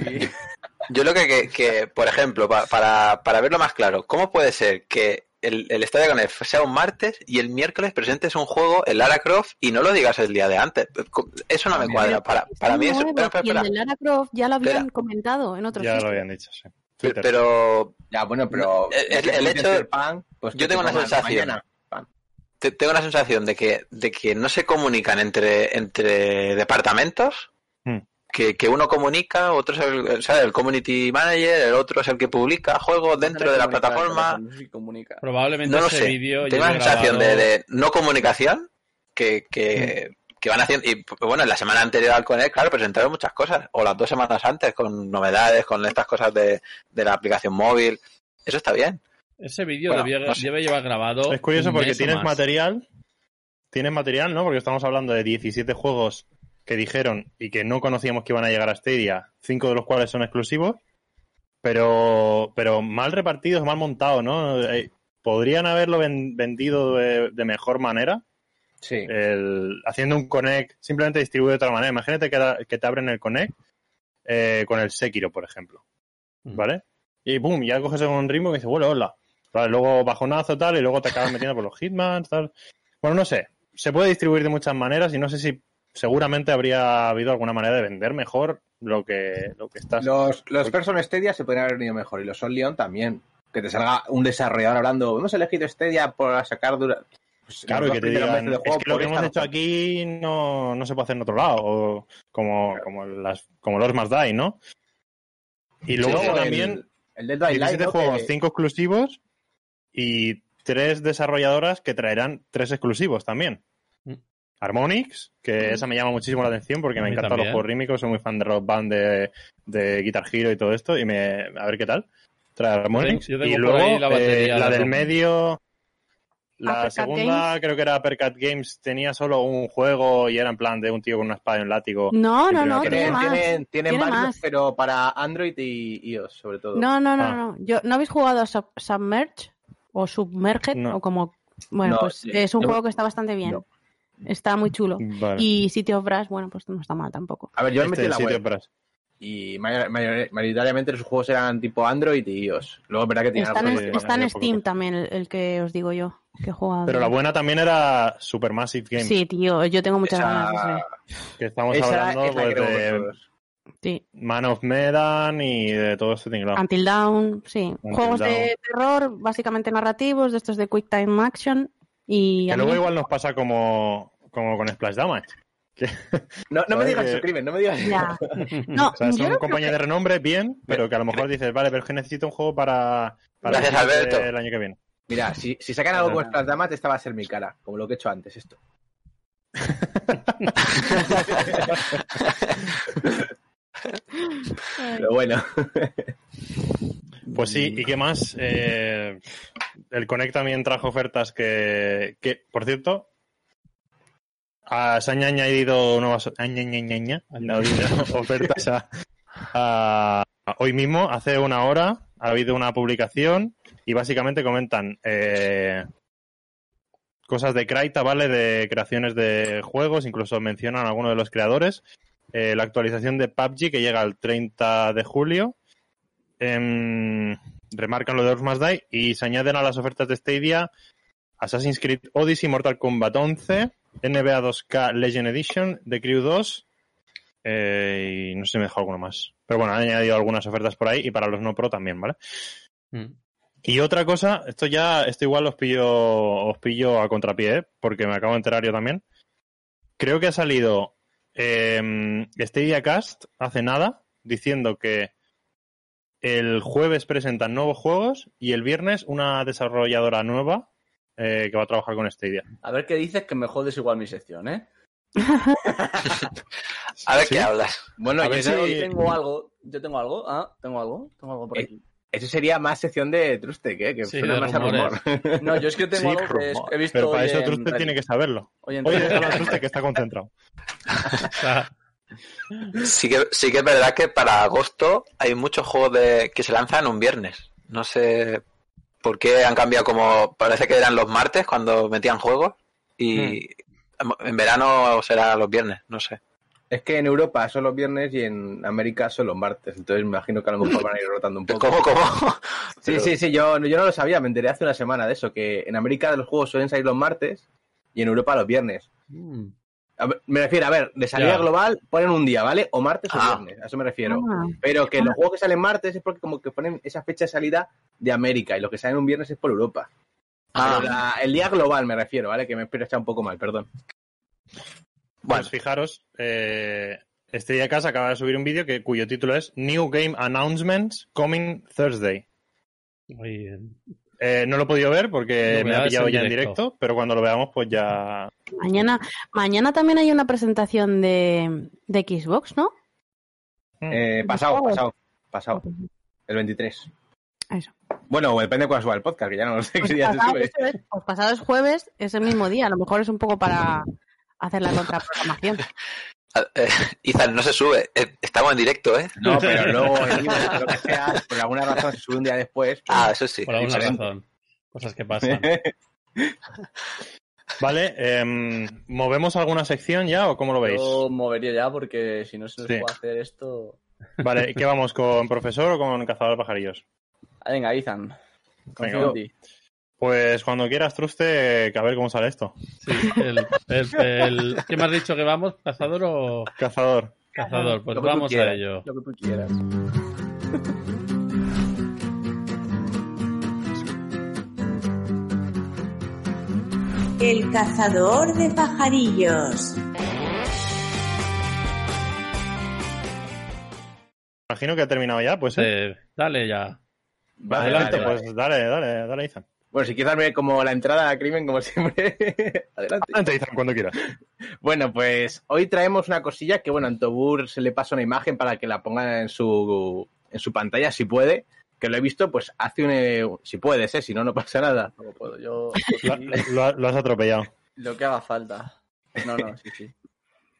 Y- Yo lo que, que, que, por ejemplo, pa- para, para verlo más claro, ¿cómo puede ser que el, el Stadia Connect sea un martes y el miércoles presentes un juego, el Lara Croft, y no lo digas el día de antes? Eso no me También. cuadra. Para, para mí nuevo, Espera, espera, y el de Lara Croft ya lo habían Espera. comentado en otros Ya lo habían dicho, sí. Pero, Twitter. pero Ya, bueno, pero. El- el hecho- del pan, pues yo tengo te una sensación. mañana tengo la sensación de que, de que no se comunican entre, entre departamentos, Hmm. Que, que uno comunica, otro es el, ¿sabes? el community manager, el otro es el que publica juegos dentro de la plataforma. Comunica. Probablemente No lo ese sé. vídeo Tengo la sensación de, grabado- de no comunicación que, que, que van haciendo. Y bueno, en la semana anterior al Connect, claro, presentaron muchas cosas. O las dos semanas antes, con novedades, con estas cosas de, de la aplicación móvil. Eso está bien. Ese vídeo Bueno, debía- no sé. debe llevar grabado. Es curioso porque tienes más. material. Tienes material, ¿no? Porque estamos hablando de 17 juegos que dijeron y que no conocíamos que iban a llegar a Stadia, cinco de los cuales son exclusivos, pero, pero mal repartidos, mal montados, ¿no? Eh, Podrían haberlo ven- vendido de, de mejor manera, Sí. el- haciendo un Connect, simplemente distribuido de otra manera. Imagínate que, da- que te abren el Connect eh, con el Sekiro, por ejemplo. Mm. ¿Vale? Y pum, ya coges un ritmo y dices, bueno, hola. Vale, luego bajonazo tal, y luego te acabas metiendo por los Hitmans, tal. Bueno, no sé. Se puede distribuir de muchas maneras y no sé si seguramente habría habido alguna manera de vender mejor lo que, lo que estás. Los, los Person Stadia se podrían haber venido mejor y los Leon también. Que te salga un desarrollador hablando, hemos elegido Stadia por sacar dura... pues, Claro, que te digan, es que lo que hemos hecho razón". aquí no, no se puede hacer en otro lado, o como, como, las, como los más Die, ¿no? Y luego Sí, el- también El Dead by 17 Light, ¿no? juegos, Que- 5 exclusivos y tres desarrolladoras que traerán tres exclusivos también. Harmonix, que esa me llama muchísimo la atención porque me encantan los juegos rítmicos, soy muy fan de Rock Band, de, de Guitar Hero y todo esto, y me, a ver qué tal. Trae Harmonix. Yo tengo y luego la batería eh, la del medio, la segunda Games. creo que era Percat Games, tenía solo un juego y era en plan de un tío con una espada y un látigo. No, no, no, Tienen, más. tienen, tienen Tiene varios, más. pero para Android y iOS, sobre todo. No, no, no, Ah. no. Yo, ¿No habéis jugado a Sub- Submerge? O Submerged, No. o como... Bueno, No, pues sí. es un Yo- juego que está bastante bien. No. Está muy chulo. Vale. Y City of Brass, bueno, pues no está mal tampoco. A ver, yo me metí Este en la web para- y mayor- mayor- mayoritariamente los juegos eran tipo Android y iOS. Luego es verdad que tienen Está en, está en Steam poco. también, el, el que os digo yo, que he jugado. Pero la buena también era Supermassive Games, Sí, tío, yo tengo muchas Esa- ganas. de que estamos esa hablando es la pues, de ese. Sí. Man of Medan y de todo este tinglado. Until Dawn, sí. Juegos de terror, básicamente narrativos, de estos de Quick Time Action. Y Que luego igual nos pasa como, como con Splash Damage. No, no me ¿Sabes digas que- crimen, no me digas Ya. No, O sea, son no compañías de renombre, bien, pero que a lo mejor dices, vale, pero es que necesito un juego para, para Gracias, el Alberto. el año que viene. Mira, si, si sacan algo con estas damas, esta va a ser mi cara, como lo que he hecho antes, esto. Pero bueno, Pues sí, ¿y qué más? Eh, el Connect también trajo ofertas que, que por cierto, a- se han añadido nuevas ofertas a- a- a- hoy mismo, hace una hora, ha habido una publicación y básicamente comentan eh, cosas de Kraita, ¿vale? De creaciones de juegos, incluso mencionan a algunos de los creadores. Eh, la actualización de PUBG que llega el 30 de julio. Em, remarcan lo de Earth Must Die y se añaden a las ofertas de Stadia Assassin's Creed Odyssey, Mortal Kombat 11, NBA 2K Legend Edition, The Crew 2 eh, y no sé si me dejó alguno más. Pero bueno, han añadido algunas ofertas por ahí y para los no pro también, ¿vale? Mm. Y otra cosa, esto ya, esto igual os pillo, os pillo a contrapié, ¿eh? porque me acabo de enterar yo también. Creo que ha salido eh, Stadia Cast hace nada diciendo que el jueves presentan nuevos juegos y el viernes una desarrolladora nueva eh, que va a trabajar con Stadia. A ver qué dices que me jodes igual mi sección, ¿eh? A ver Sí. qué hablas. Bueno, A yo si- Tengo algo, yo tengo algo, ah, tengo algo, tengo algo por Eh, aquí. eso sería más sección de Trustec, ¿eh? que Sí, suena más a rumores. rumor. No, yo es que tengo Sí, algo que es- rumor. he visto Pero para hoy eso en Truste Reddit. tiene que saberlo. Hoy en Oye, Reddit. déjalo a Truste que está concentrado. O sea, Sí que, sí que es verdad que para agosto hay muchos juegos de, que se lanzan un viernes. No sé por qué han cambiado como... Parece que eran los martes cuando metían juegos y en verano será los viernes, no sé. Es que en Europa son los viernes y en América son los martes, entonces me imagino que a lo mejor van a ir rotando un poco. ¿Cómo, cómo? Sí, sí, sí, yo, yo no lo sabía, me enteré hace una semana de eso, que en América los juegos suelen salir los martes y en Europa los viernes. mm, A ver, me refiero, a ver, de salida global ponen un día, ¿vale? O martes o Ah. viernes, a eso me refiero. Ah. Pero que los juegos que salen martes es porque como que ponen esa fecha de salida de América y lo que salen un viernes es por Europa. Ah. Pero la- el día global me refiero, ¿vale? Que me he expresado un poco mal, perdón. Pues fijaros, eh, este día casa acaba de subir un vídeo que, cuyo título es New Game Announcements Coming Thursday. muy bien. Eh, no lo he podido ver porque me ha pillado en ya en directo. directo, pero cuando lo veamos pues ya... Mañana, mañana también hay una presentación de, de Xbox, ¿no? Eh, pasado, pasado, pasado. El 23. Eso. Bueno, depende de cuándo suba el podcast, que ya no lo sé qué día se pasado, sube. es, pues pasado es jueves, es el mismo día. A lo mejor es un poco para hacer la contraprogramación. Eh, Izan, no se sube. Eh, Estamos en directo, ¿eh? No, pero luego libro, lo que sea, por alguna razón se sube un día después. pues, Ah, eso sí. Por alguna diferente. razón. Cosas que pasan. Vale, em, ¿movemos alguna sección ya o cómo lo veis? Yo movería ya porque si no se nos Sí. puede hacer esto. Vale, ¿qué vamos? ¿Con profesor o con cazador de pajarillos? Ah, venga, Ethan. confío Venga. en ti. Pues cuando quieras, Truste, que a ver cómo sale esto. Sí, el, el, el- ¿Qué me has dicho que vamos? ¿Cazador o Cazador. cazador? Pues vamos a ello. Lo que tú quieras. El cazador de pajarillos. Imagino que ha terminado ya, pues. ¿eh? Eh, dale ya. Vale, Perfecto, vale, vale. pues dale, dale, dale, Ethan. Bueno, si quieres darme como la entrada al crimen, como siempre. Adelante. Adelante, Ethan, cuando quieras. Bueno, pues hoy traemos una cosilla que, bueno, a Antobur se le pasa una imagen para que la ponga en su, en su pantalla, si puede. Que lo he visto, pues hace un. Si puedes, ¿eh? Si no, no pasa nada. No puedo. Yo. Lo, lo- lo has atropellado. Lo que haga falta. No, no, sí, sí.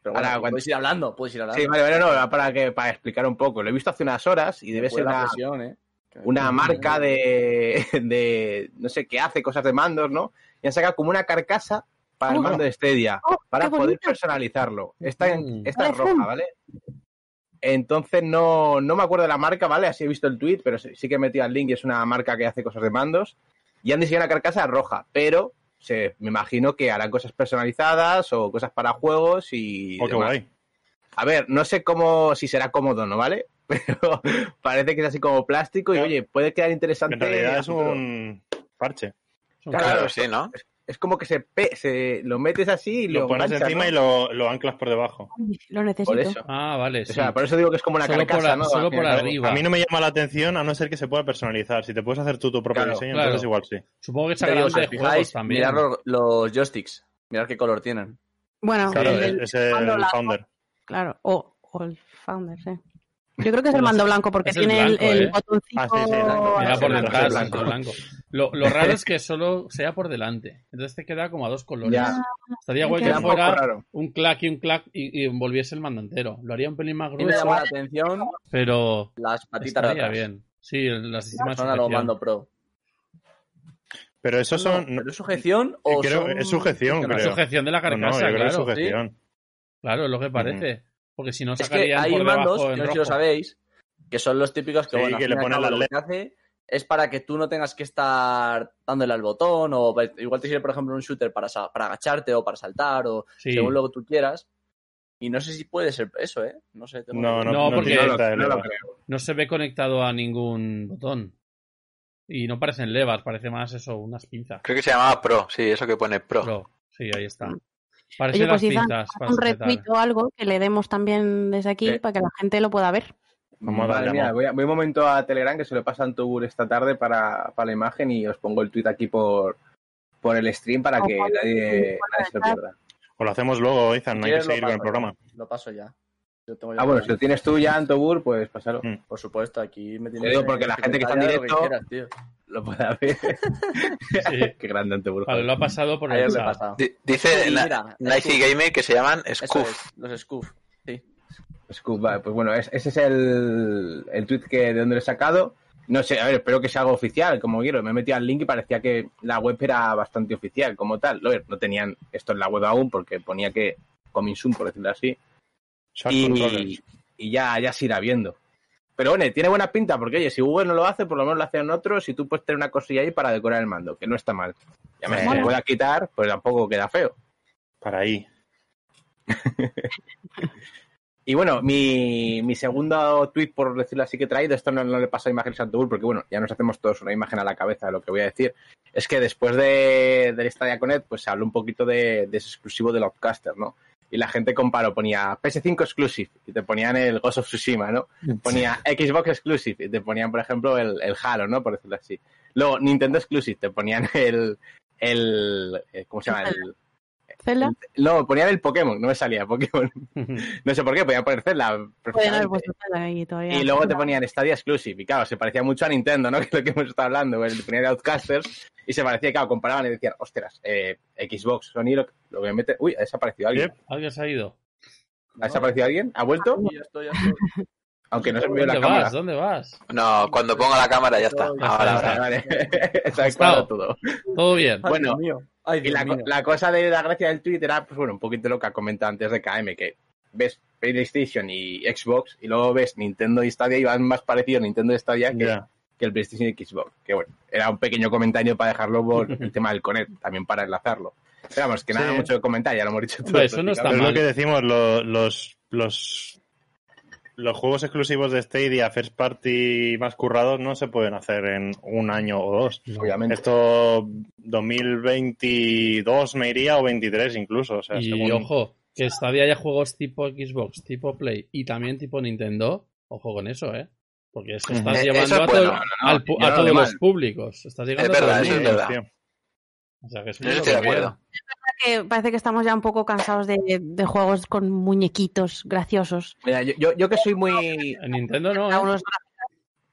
Pero bueno, Ahora, cuando- puedes ir hablando, puedes ir hablando. Sí, vale, vale, no, para, que, para explicar un poco. Lo he visto hace unas horas y debe ser la una, presión, ¿eh? Una marca de, de. No sé qué hace, cosas de mandos, ¿no? Y han sacado como una carcasa para el Oh. mando de Stadia, Oh, para poder personalizarlo. Esta, en, esta es roja, ¿vale? Entonces no, no me acuerdo de la marca, ¿vale? Así he visto el tweet, pero sí sí que he metido al link y es una marca que hace cosas de mandos. Y han diseñado una carcasa roja, pero se, me imagino que harán cosas personalizadas o cosas para juegos y. Oh, qué demás. guay. A ver, no sé cómo si será cómodo no, ¿vale? Pero parece que es así como plástico y Claro. oye, puede quedar interesante. En realidad es un parche. Claro, sí, ¿no? Es como que se, pe- se lo metes así y lo, Lo pones encima ¿no? y lo, lo anclas por debajo. Lo necesito. Por eso. Ah, vale, O sí. sea, por eso digo que es como una Solo por carcasa, a- ¿no? solo por arriba. A mí no me llama la atención a no ser que se pueda personalizar. Si te puedes hacer tú tu propio Claro, diseño, claro. entonces igual sí. Supongo que sacarán de os juegos fijáis, también. mirad los, los joysticks. Mirad qué color tienen. Bueno, Claro, el- es el founder. claro. O, o el founder, sí. Yo creo que es el mando blanco porque es tiene el, blanco, el ¿eh? botoncito. Ah, sí, sí, blanco. Mira Ah, por detrás, blanco, blanco. Lo, lo raro es que solo sea por delante. Entonces te queda como a dos colores. Ya. Estaría guay que fuera un clack y un clack y, y envolviese el mando entero. Lo haría un pelín más me grueso, llama la atención pero las patitas de estaría atrás. bien. Sí, las sistemas Son a lo mando pro. Pero esos son. ¿Pero es sujeción o creo- son... es sujeción, creo. Sujeción de la No, no, carcasa, yo creo que es claro. sujeción. Claro, es lo que parece. Porque si no Es que sacarían hay por mandos, en no sé si lo sabéis, que son los típicos que, Sí, bueno, que le ponen las lo que hace es para que tú no tengas que estar dándole al botón o igual te sirve, por ejemplo, un shooter para, para agacharte o para saltar o Sí. según lo que tú quieras. Y no sé si puede ser eso, ¿eh? No sé. tengo No, no, No, porque- No lo, pinta de no lo leva. creo. No se ve conectado a ningún botón. Y no parecen levas, parece más eso, unas pinzas. Creo que se llamaba Pro, sí, eso que pone Pro. Pro. Sí, ahí está. Parecen Oye, las pues Izan, para un retweet o algo que le demos también desde aquí Sí. para que la gente lo pueda ver. Vamos a Vale, darle mira, amor. voy, a- voy un momento a Telegram que se lo pasa a Antobur esta tarde para, para la imagen y os pongo el tweet aquí por, por el stream para que nadie, nadie se lo pierda. O lo hacemos luego, Izan, no hay que seguir con el programa. ya. Lo paso ya. Yo tengo ya Ah, bueno, si lo tienes tú ya, Antobur, pues pásalo. Mm. Por supuesto, aquí me tienes. digo porque la gente que está en directo- quieras, tío. Lo puede ver. Sí. Qué grande Antobur. Vale, lo ha pasado por el pasado. Di- Dice Nice Scoof. Gamer que se llaman Scoof. es, los Scoof. Sí. Scoop, vale, pues bueno, es- ese es el, el tweet que, de donde lo he sacado. No sé, a ver, espero que sea algo oficial, como quiero. Me he metido al link y parecía que la web era bastante oficial, como tal. A ver, no tenían esto en la web aún porque ponía que coming soon, por decirlo así. Y, y ya, ya se irá viendo. Pero bueno, tiene buena pinta porque, oye, si Google no lo hace, por lo menos lo hacen otros y tú puedes tener una cosilla ahí para decorar el mando, que no está mal. Ya me se pueda quitar, pues tampoco queda feo. Para ahí. Y bueno, mi, mi segundo tweet, por decirlo así, que he traído, esto no, no le pasa a imagen Santour, porque bueno, ya nos hacemos todos una imagen a la cabeza de lo que voy a decir, es que después de, del Stadia Connect, pues se habló un poquito de, de ese exclusivo del Outcaster, ¿no? Y la gente comparó, ponía PS5 Exclusive, y te ponían el Ghost of Tsushima, ¿no? Ponía Xbox Exclusive, y te ponían, por ejemplo, el, el Halo, ¿no? Por decirlo así. Luego, Nintendo Exclusive, te ponían el... el eh, ¿Cómo se llama? El, Zelda. no, ponían el Pokémon, no me salía Pokémon. No sé por qué, podían poner Zelda. Ahí todavía. Y luego te ponían Stadia Exclusive. Y claro, se parecía mucho a Nintendo, ¿no? Que es lo que hemos estado hablando. El ponían Outcasters. Y se parecía, claro, comparaban y decían, ostras, eh, Xbox, Sony, lo, lo que mete. Uy, ha desaparecido alguien. ¿Alguien se ha ido? ¿Ha desaparecido alguien? ¿Ha vuelto? Ya estoy, ya estoy. Aunque no se me vio ¿Dónde la cámara. ¿Dónde vas? No, cuando ponga la cámara ya está. Ya Ahora, está. ahora. Todo. Todo bien. Ay, Bueno, Dios mío. Ay, Y Dios la, co- mío. la cosa de la gracia del tweet era, pues bueno, un poquito lo que ha comentado antes de KM, que ves PlayStation y Xbox y luego ves Nintendo y Stadia y van más parecidos Nintendo y Stadia que, que el PlayStation y Xbox. Que bueno, era un pequeño comentario para dejarlo por el tema del Connect, también para enlazarlo. Pero vamos, que nada Sí. mucho de comentar, ya lo hemos dicho todo. Eso no está Pero es mal. lo que decimos, lo- los, los, los juegos exclusivos de Stadia, First Party más currados, no se pueden hacer en un año o dos. Obviamente. Esto 2022 me iría o 23 incluso. O sea, Y según- ojo, que Stadia haya juegos tipo Xbox, tipo Play y también tipo Nintendo. Ojo con eso, ¿eh? Porque eso estás llevando a, todos los públicos. Estás llegando Es a todo verdad, el eso es mundo. verdad. O sea, que es estoy de acuerdo. que parece que estamos ya un poco cansados de, de juegos con muñequitos graciosos. Mira, yo, yo, yo que soy muy... En Nintendo no, ¿eh?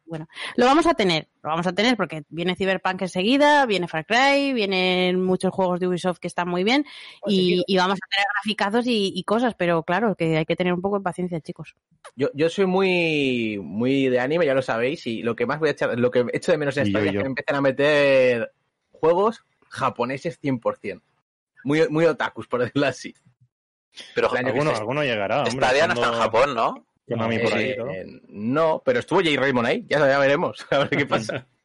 Bueno, lo vamos a tener, lo vamos a tener porque viene Cyberpunk enseguida, viene Far Cry, vienen muchos juegos de Ubisoft que están muy bien y, y vamos a tener graficazos y, y cosas, pero claro, que hay que tener un poco de paciencia, chicos. Yo, yo soy muy, muy de anime, ya lo sabéis, y lo que más voy a echar, lo que echo de menos en esta es que me empiecen a meter juegos japoneses 100%. Muy, muy otakus, por decirlo así. Pero Alguno, se- alguno llegará. Hombre, Stadia no está en Japón, ¿no? Konami por ahí, Eh, ¿no? eh, no, pero estuvo Jay Raymond ahí, ya, ya veremos, a ver qué pasa.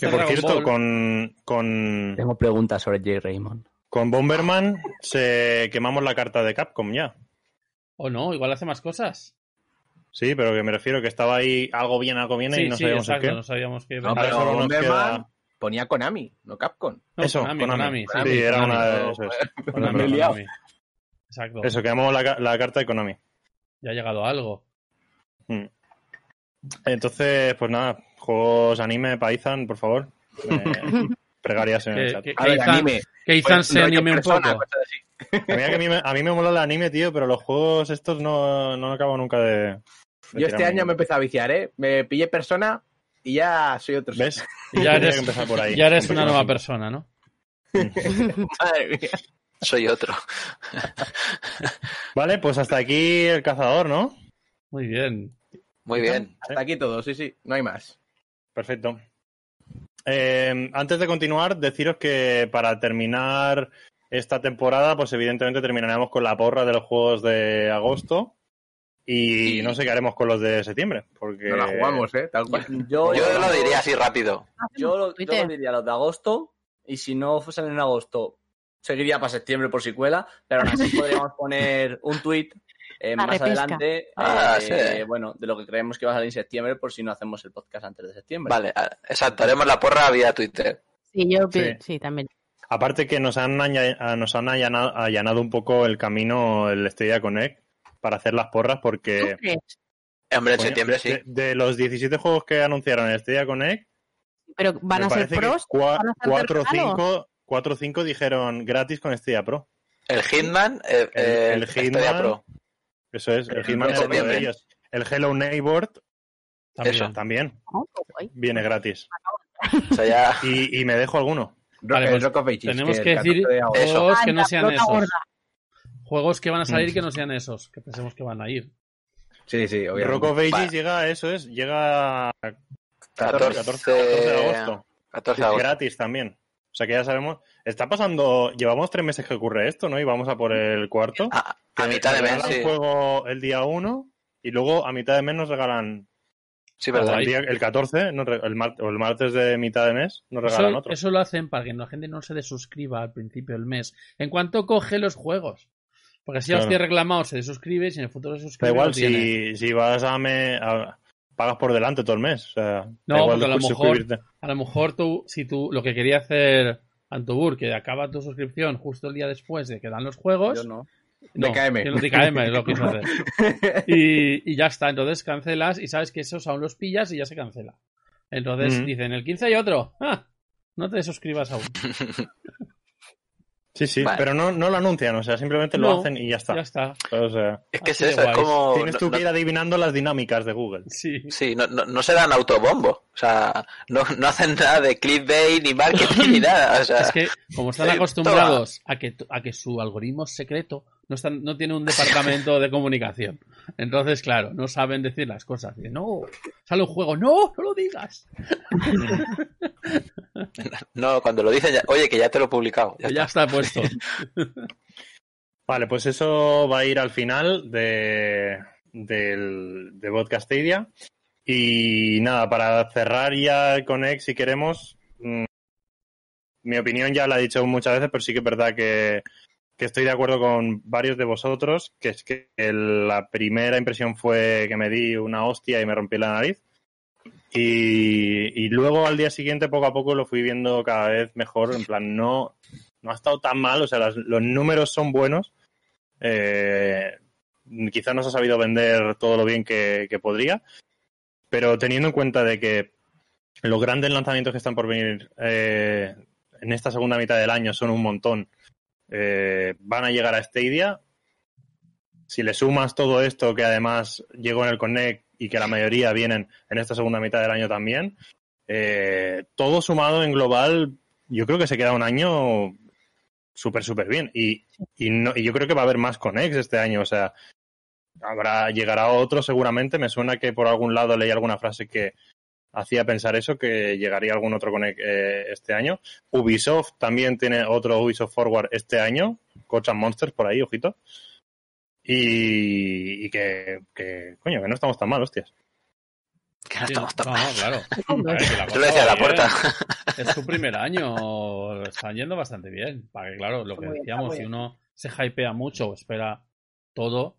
Que por cierto, con, con, Tengo preguntas sobre J. Raymond. con Bomberman se quemamos la carta de Capcom ya. O no, igual hace más cosas. Sí, pero que me refiero que estaba ahí algo bien, algo bien Sí, y no sí, sabíamos exacto, qué. no sabíamos que... No, pero Bomberman queda- ponía Konami, no Capcom. No, Eso, Konami, Konami. Konami, Sí, era Konami. una de eso. es. Konami. Exacto. Eso, quemamos la, ca- la carta de Konami. Ya ha llegado algo. Mm. Entonces, pues nada, juegos anime para Izan, por favor. Eh, pregarías en el Que, chat. que, A que ver, Izan- anime. que Izan Pues, se rollo anime un persona, poco. así. A mí, que a, mí me, a mí me mola el anime, tío, pero los juegos estos no, no acabo nunca de. de Yo este año me empecé a viciar, ¿eh? Me pillé persona y ya soy otro. ¿Ves? Y ya eres, que empezar por ahí. ya eres una nueva persona, ¿no? Madre mía. Soy otro. Vale, pues hasta aquí el cazador, ¿no? Muy bien. Muy bien. Hasta aquí todo, sí, sí, no hay más. Perfecto. Eh, antes de continuar, deciros que para terminar esta temporada, pues evidentemente terminaremos con la porra de los juegos de agosto. Y Y- no sé qué haremos con los de septiembre, porque... No la jugamos, ¿eh? Tal cual. Yo, Yo lo diría así rápido. Yo lo, yo lo diría los de agosto. Y si no fuesen en agosto, seguiría para septiembre por si cuela. Pero aún así podríamos poner un tweet eh, más repesca. adelante. Ah, eh, sí. Bueno, de lo que creemos que va a salir en septiembre por si no hacemos el podcast antes de septiembre. Vale, ah, exacto. Haremos la porra vía Twitter. Sí, yo Sí. sí, también. Aparte que nos han, ah, nos han allanado, allanado un poco el camino el Stadia Connect para hacer las porras, ¿Tú porque... Hombre, en coño, septiembre sí. de, de los 17 juegos que anunciaron en Stadia Connect, Pero van a ser pros. cua- van a ser de cuatro o regalo. cinco, cuatro o cinco dijeron gratis con Stadia Pro. El Hitman, eh, El- eh, el Stadia Hitman, Pro. Eso es, el Hitman en es uno de ellos. El Hello Neighbor También. Eso. también Oh, viene gratis. O sea, ya... Y, y me dejo alguno. Vale, el pues Ages, tenemos el que decir 14 de juegos que no sean esos. gorda. Juegos que van a salir que no sean esos, que pensemos que van a ir. Sí, sí, obviamente. Rock of Ages llega, eso es, llega 14, 14, 14 de agosto. 14 de agosto. Gratis también. O sea que ya sabemos. Está pasando. Llevamos tres meses que ocurre esto, ¿no? Y vamos a por el cuarto. A, mitad de mes, sí. juego el día 1 y luego a mitad de mes nos regalan. Sí, verdad. el, día, el 14, nos re- el, mar- o el martes de mitad de mes, nos regalan Eso, otro. eso lo hacen para que la gente no se desuscriba al principio del mes. En cuanto coge los juegos. Porque si ya los Claro. tiene reclamado, se desuscribe y si en el futuro se Da suscribe. igual lo tiene. si, si vas a, me, a- Pagas por delante todo el mes. O sea, da No, igual porque a lo mejor-. A lo mejor tú, si tú lo que quería hacer Antobur, que acaba tu suscripción justo el día después de que dan los juegos. Yo no. No, DKM. que no, DKM es lo que quiso hacer. Y, y ya está, entonces cancelas y sabes que esos aún los pillas y ya se cancela. Entonces Mm. dicen, el 15 hay otro. ¡Ah! No te suscribas aún. Sí, sí, Vale. pero no, no lo anuncian, o sea, simplemente lo hacen y ya está. Ya está. O sea, Es que es eso, es como... tienes tú no- que ir adivinando las dinámicas de Google. Sí. Sí, no, no, no se dan autobombo. O sea, no, no hacen nada de clickbait, ni marketing, ni nada. O sea, Es que como están Sí, acostumbrados a que, a que su algoritmo es secreto, no, están, no tiene un departamento de comunicación. Entonces, claro, no saben decir las cosas. Dicen, no, sale un juego, no, no lo digas. no, cuando lo dicen, ya, oye, que ya te lo he publicado. Ya Ya, está. está puesto. Vale, pues eso va a ir al final de, del, de Podcastadia. Y nada, para cerrar ya con X, si queremos, mm, mi opinión ya la he dicho muchas veces, pero sí que es verdad que, que estoy de acuerdo con varios de vosotros, que es que la primera impresión fue que me di una hostia y me rompí la nariz. Y, y luego al día siguiente, poco a poco, lo fui viendo cada vez mejor. En plan, no, no ha estado tan mal, o sea, los números son buenos. Eh, quizás no se ha sabido vender todo lo bien que, que podría, pero teniendo en cuenta de que los grandes lanzamientos que están por venir eh, en esta segunda mitad del año son un montón, eh, van a llegar a Stadia. Si le sumas todo esto que además llegó en el Connect y que la mayoría vienen en esta segunda mitad del año también, eh, todo sumado en global, yo creo que se queda un año súper, súper bien. Y, y, no, y yo creo que va a haber más Connects este año. O sea, habrá llegará otro seguramente. Me suena que por algún lado leí alguna frase que hacía pensar eso, que llegaría algún otro Connect eh, este año. Ubisoft también tiene otro Ubisoft Forward este año. Coach and Monsters por ahí, ojito. Y, y que, que, coño, que no estamos tan mal, hostias. Que no estamos tan no, mal. claro. A ver, que la Tú cosa lo decías a va la puerta. bien. Es su primer año, están yendo bastante bien. Para que, claro, lo que Muy decíamos, si uno se hypea mucho o espera todo,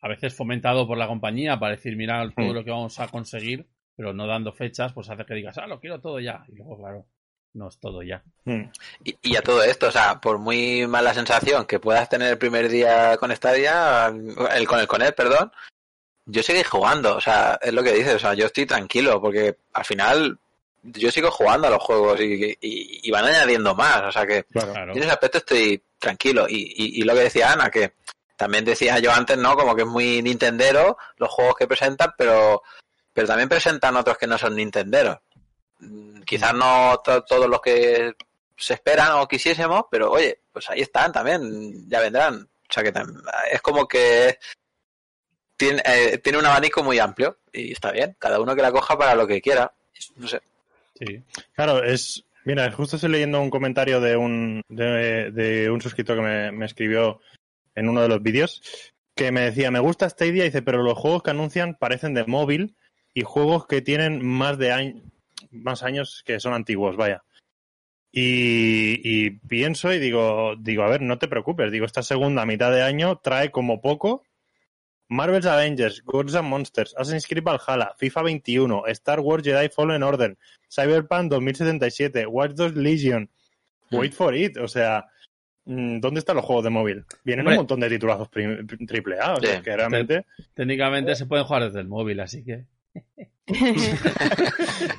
a veces fomentado por la compañía para decir, mira todo Mm. lo que vamos a conseguir, pero no dando fechas, pues hace que digas, ah, lo quiero todo ya. Y luego, claro, no es todo ya. Mm. Y, y a todo esto, o sea, por muy mala sensación que puedas tener el primer día con Stadia, el con el Connect, perdón, yo seguí jugando, o sea, es lo que dices, o sea, yo estoy tranquilo, porque al final yo sigo jugando a los juegos y, y- y van añadiendo más, o sea que Claro. En ese aspecto estoy tranquilo. Y, y- y lo que decía Ana, que también decía yo antes, ¿no? Como que es muy nintendero los juegos que presentan, pero, pero también presentan otros que no son nintenderos. Mm, Quizás no to- todos los que se esperan o quisiésemos, pero oye, pues ahí están también, ya vendrán. O sea que es como que tiene, eh, tiene un abanico muy amplio y está bien, cada uno que la coja para lo que quiera. No sé. Sí. Claro, es. Mira, justo estoy leyendo un comentario de un, de, un suscriptor que me, me escribió en uno de los vídeos que me decía, me gusta Stadia, dice, pero los juegos que anuncian parecen de móvil y juegos que tienen más de años, más años que son antiguos, vaya. Y, y pienso y digo, digo, a ver, no te preocupes, digo, esta segunda mitad de año trae como poco Marvel's Avengers, Gods and Monsters, Assassin's Creed Valhalla, FIFA 21, Star Wars Jedi Fallen Order, Cyberpunk 2077, Watch Dogs Legion, Wait for It, o sea, mm, ¿dónde están los juegos de móvil? Vienen Hombre. un montón de titulazos triple A, o sea, Sí. que realmente... Técnicamente se pueden jugar desde el móvil, así que.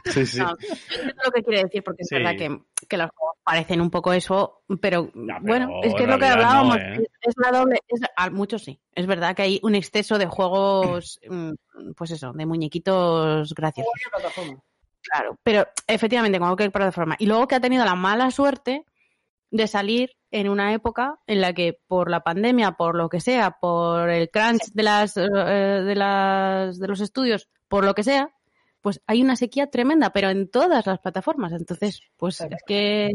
Sí, sí. No, yo entiendo lo que quiere decir, porque es Sí. verdad que, que los juegos parecen un poco eso, pero, pero bueno, es que es lo que no, hablábamos, ¿eh? es, es la doble, es, a muchos sí, es verdad que hay un exceso de juegos, mm, pues eso, de muñequitos graciosos. Claro, pero efectivamente, con cualquier plataforma. Y luego que ha tenido la mala suerte de salir en una época en la que por la pandemia, por lo que sea, por el crunch de las eh, de las de los estudios, por lo que sea, pues hay una sequía tremenda, pero en todas las plataformas. Entonces, pues es que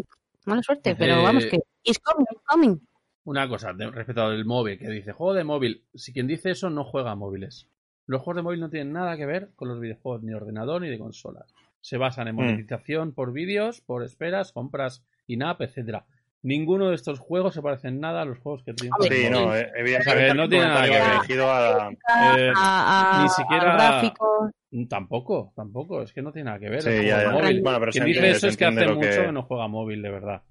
mala suerte, pero vamos que it's coming, it's coming. Una cosa de- respecto al móvil, que dice juego de móvil. Si quien dice eso no juega a móviles. Los juegos de móvil no tienen nada que ver con los videojuegos ni de ordenador ni de consolas. Se basan en Mm. monetización por vídeos, por esperas, compras in-app, etcétera. Ninguno de estos juegos se parece en nada a los juegos que tienen. Sí, no, eh, evidentemente no tiene nada que ver. dirigido a... Eh, A- a- ni siquiera a gráficos. Tampoco, tampoco, es que no tiene nada que ver. Sí, el juego ya, de ya. móvil. Bueno, pero Quien dice eso es que hace mucho que- no juega móvil, de verdad.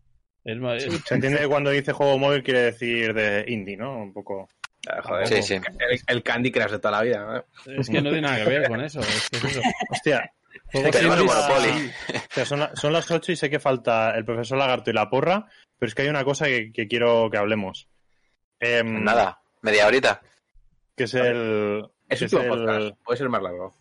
Es más- es- Se entiende que cuando dice juego móvil quiere decir de indie, ¿no? Un poco... Ah, joder, Sí, sí. El, el Candy Crush de toda la vida. ¿eh? es que no tiene nada que ver con eso. Es que es eso. Hostia, Tenemos el indies- Monopoly. O sea, son, la- son las 8 y sé que falta el profesor Lagarto y la porra, pero es que hay una cosa que, que quiero que hablemos. Em, Nada, media horita. Que es el... Es que un es el- podcast. Puede ser más largo.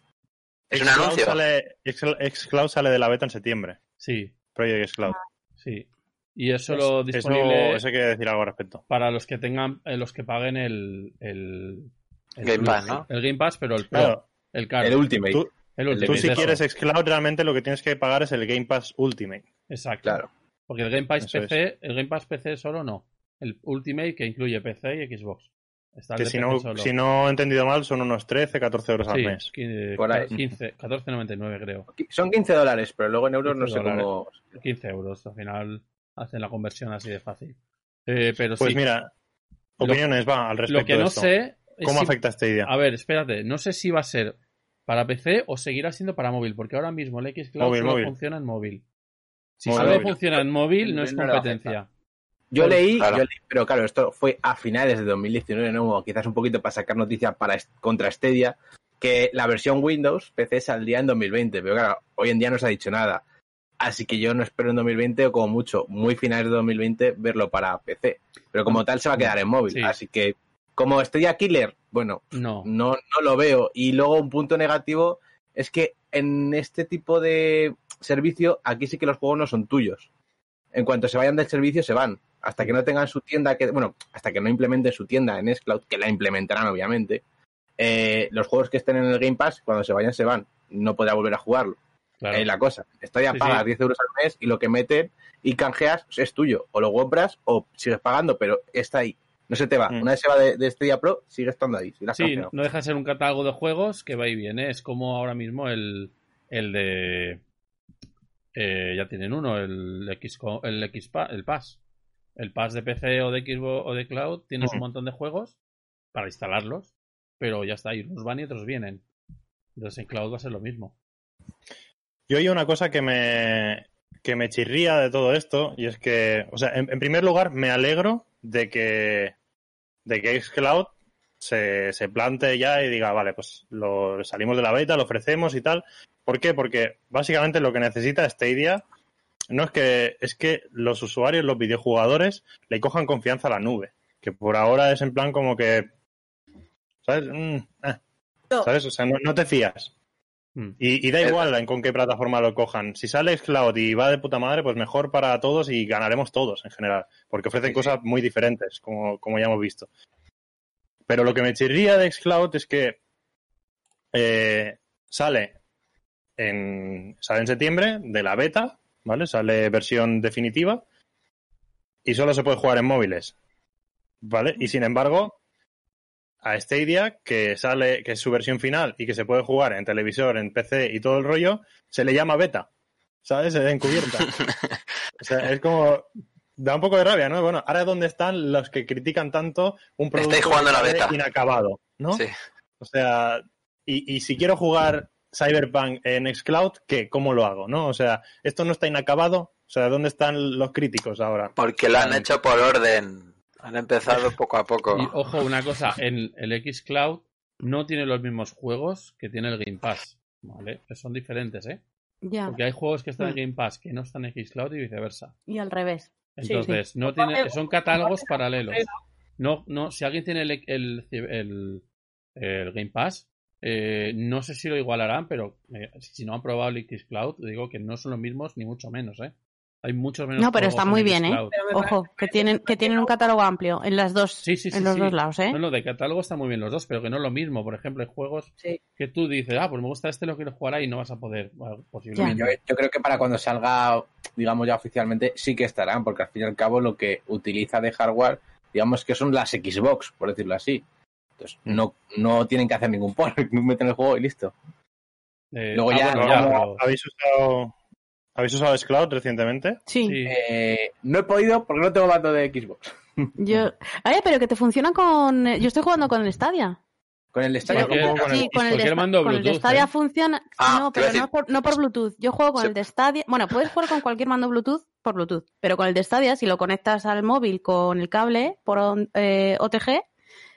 Es un anuncio. Sale, X- Xcloud sale de la beta en septiembre. Sí, Project Xcloud. sí. Y eso lo Eso, disponible eso hay que decir algo al respecto. para los que tengan, eh, los que paguen el, el, el Game Pass, ¿no? El Game Pass, pero el Pro, Claro, el caro. El Ultimate. tú, el tú si eso. quieres Xcloud realmente lo que tienes que pagar es el Game Pass Ultimate. Exacto. Claro. Porque el Game Pass Eso PC, el Game Pass PC solo no. El Ultimate que incluye PC y Xbox. Está el Que si no, solo. si no he entendido mal son unos 13, 14 euros al Sí, mes. qui- Por ahí. 15, 14.99 creo. Son 15 dólares, pero luego en euros no 15 sé cómo. 15 euros. Al final hacen la conversión así de fácil. Eh, pero Pues sí, mira, opiniones va al respecto lo que de no esto. sé es ¿Cómo si- afecta esta idea? A ver, espérate, no sé si va a ser para PC o seguirá siendo para móvil, porque ahora mismo el Xcloud Móvil, solo móvil. funciona en móvil. Si Móvil, solo móvil. funciona en móvil, no es competencia. Yo leí, Claro. yo leí, pero claro, esto fue a finales de 2019, ¿no? O quizás un poquito para sacar noticia para contra Stadia, que la versión Windows PC saldría en 2020, pero claro, hoy en día no se ha dicho nada. Así que yo no espero en 2020 o como mucho, muy finales de 2020, verlo para PC. Pero como tal se va a quedar en móvil. Sí. Así que, como Stadia Killer, bueno, No. no, no lo veo. Y luego un punto negativo es que en este tipo de servicio, aquí sí que los juegos no son tuyos. En cuanto se vayan del servicio, se van. Hasta que no tengan su tienda, que bueno, hasta que no implementen su tienda en Xcloud, que la implementarán obviamente, eh, los juegos que estén en el Game Pass, cuando se vayan, se van. No podrá volver a jugarlo. Claro. La cosa. Está ya Sí, pagas sí. 10 euros al mes y lo que meten y canjeas es tuyo. O lo compras o sigues pagando, pero está ahí. No se te va. Mm. Una vez se va de, de Stadia Pro, sigue estando ahí. Si Sí, no deja de ser un catálogo de juegos que va y viene. Es como ahora mismo el, el de. eh, ya tienen uno, el X, el X el Pass. El Pass de PC o de Xbox o de Cloud tienes un montón de juegos para instalarlos, pero ya está, y unos van y otros vienen. Entonces en Cloud va a ser lo mismo. Yo hay una cosa que me, que me chirría de todo esto, y es que, o sea, en, en primer lugar, me alegro de que, de que Xcloud se, se plante ya y diga, vale, pues lo salimos de la beta, lo ofrecemos y tal. ¿Por qué? Porque básicamente lo que necesita Stadia no es que, es que los usuarios, los videojugadores, le cojan confianza a la nube. Que por ahora es en plan como que, ¿sabes? Mm, eh, ¿Sabes? O sea, no, no te fías. Mm. Y, y da igual en con qué plataforma lo cojan. Si sale Xcloud y va de puta madre, pues mejor para todos y ganaremos todos en general. Porque ofrecen Sí, cosas muy diferentes, como, como ya hemos visto. Pero lo que me chirría de Xcloud es que eh, sale en, sale en septiembre de la beta, ¿vale? Sale versión definitiva y solo se puede jugar en móviles, ¿vale? Y sin embargo, a Stadia, que sale, que es su versión final y que se puede jugar en televisor, en PC y todo el rollo, se le llama beta, ¿sabes? Encubierta. o sea, es como da un poco de rabia, ¿no? Bueno, ahora dónde están los que critican tanto un producto jugando la beta. inacabado, ¿no? Sí. O sea, y, y si quiero jugar Cyberpunk en Xcloud, ¿qué? ¿Cómo lo hago? ¿No? O sea, esto no está inacabado. O sea, ¿dónde están los críticos ahora? Porque lo han hecho por orden. Han empezado poco a poco. Y ojo, una cosa, en el Xcloud no tiene los mismos juegos que tiene el Game Pass. ¿Vale? Que son diferentes, ¿eh? Ya. Porque hay juegos que están en. Game Pass que no están en Xcloud y viceversa. Y al revés. Sí, Entonces, sí. no tiene, son catálogos paralelos. No, no, si alguien tiene el, el, el- el Game Pass, eh, no sé si lo igualarán, pero eh, si no han probado el Xcloud, digo que no son los mismos ni mucho menos, ¿eh? Hay muchos menos. No, pero está muy bien, ¿eh? Ojo, que tienen, que tienen un catálogo amplio en las dos, Sí, sí, sí, en los sí. dos lados, ¿eh? No, no, de catálogo están muy bien los dos, pero que no es lo mismo. Por ejemplo, hay juegos Sí. que tú dices, ah, pues me gusta este, lo quiero jugar ahí y no vas a poder, bueno, posiblemente. Yo, yo creo que para cuando salga, digamos ya oficialmente, sí que estarán, porque al fin y al cabo lo que utiliza de hardware, digamos que son las Xbox, por decirlo así. Entonces, no, no tienen que hacer ningún port, meten el juego y listo. Eh, Luego ah, ya- bueno, ya, pero- ¿Habéis usado, ¿Habéis usado Xcloud recientemente? Sí. sí. Eh, no he podido porque no tengo mando de Xbox. Yo... Ay, pero que te funciona con... Yo estoy jugando con el Stadia. Con el Stadia ¿cómo? con el- Sí, con el, de, mando con el de Bluetooth, Stadia ¿eh? funciona. Ah, no, pero no por, no por Bluetooth. Yo juego con Sí. el de Stadia. Bueno, puedes jugar con cualquier mando Bluetooth por Bluetooth. Pero con el de Stadia, si lo conectas al móvil con el cable por on- eh, OTG,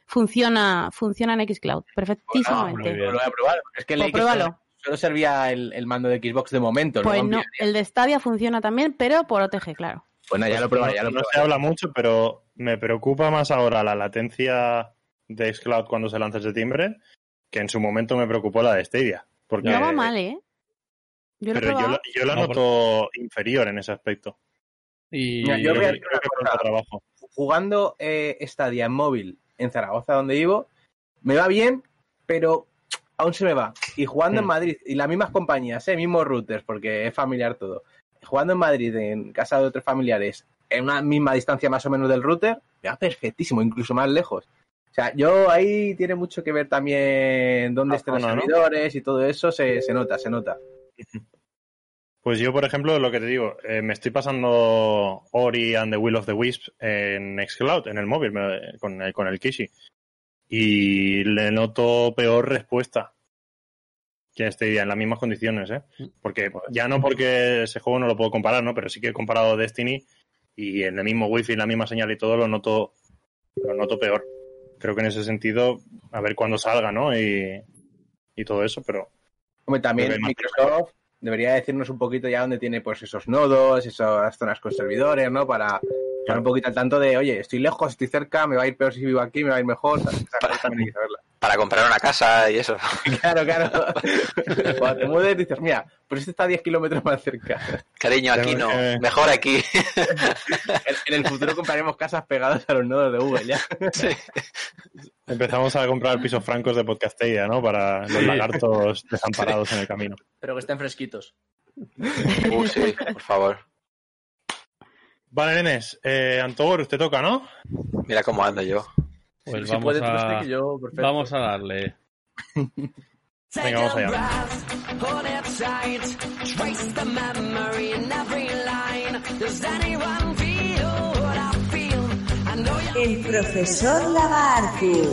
funciona, funciona en Xcloud. Ah, Perfectísimamente. muy bien. Lo voy a probar. Es que Pues pruébalo. Solo, servía el, el mando de Xbox de momento. pues no, el de Stadia funciona también, pero por OTG, claro. Bueno, ya lo probaré, ya lo no se habla mucho, pero me preocupa más ahora la latencia de Xcloud cuando se lanza ese timbre que en su momento me preocupó la de Stadia. Porque, No va mal, ¿eh? Yo lo pero yo, la- yo la No, noto inferior en ese aspecto. Y Mira, yo Creo voy a que- decir una cosa. trabajo. Jugando eh, Stadia en móvil en Zaragoza, donde vivo, me va bien, pero aún se me va. Y jugando en. Madrid, y las mismas compañías, eh, mismos routers, porque es familiar todo. Jugando en Madrid, en casa de otros familiares, en una misma distancia más o menos del router, me va perfectísimo, incluso más lejos. O sea, yo ahí tiene mucho que ver también dónde La estén los servidores y todo eso, se, se nota, se nota. Pues yo, por ejemplo, lo que te digo, eh, me estoy pasando Ori and the Will of the Wisps en Xcloud, en el móvil, me- con el, con el Kishi. Y le noto peor respuesta que este día, en las mismas condiciones, ¿eh? Porque ya no porque ese juego no lo puedo comparar, ¿no? Pero sí que he comparado Destiny y en el mismo wifi, la misma señal y todo lo noto, lo noto peor. Creo que en ese sentido, a ver cuándo salga, ¿no? Y, y todo eso, pero Hombre, también Microsoft debería decirnos un poquito ya dónde tiene pues esos nodos, esas zonas con servidores, ¿no? Para estar un poquito al tanto de, oye, estoy lejos, estoy cerca, me va a ir peor si vivo aquí, me va a ir mejor. saberlas. Para comprar una casa y eso. Claro, claro. Cuando te mueves dices, mira, pues este está a 10 kilómetros más cerca. Cariño, aquí no. Mejor aquí. En, el futuro compraremos casas pegadas a los nodos de Google ya. Sí. empezamos a comprar pisos francos de Podcasteia, ¿no? Para los lagartos desamparados en el camino. Pero que estén fresquitos. Uh, sí, por favor. Vale, nenes, eh, Antogor, usted toca, ¿no? Mira cómo ando yo. Pues si vamos puede, tú, a, yo, perfecto. vamos a darle. Venga, vamos allá. El profesor Lagartu.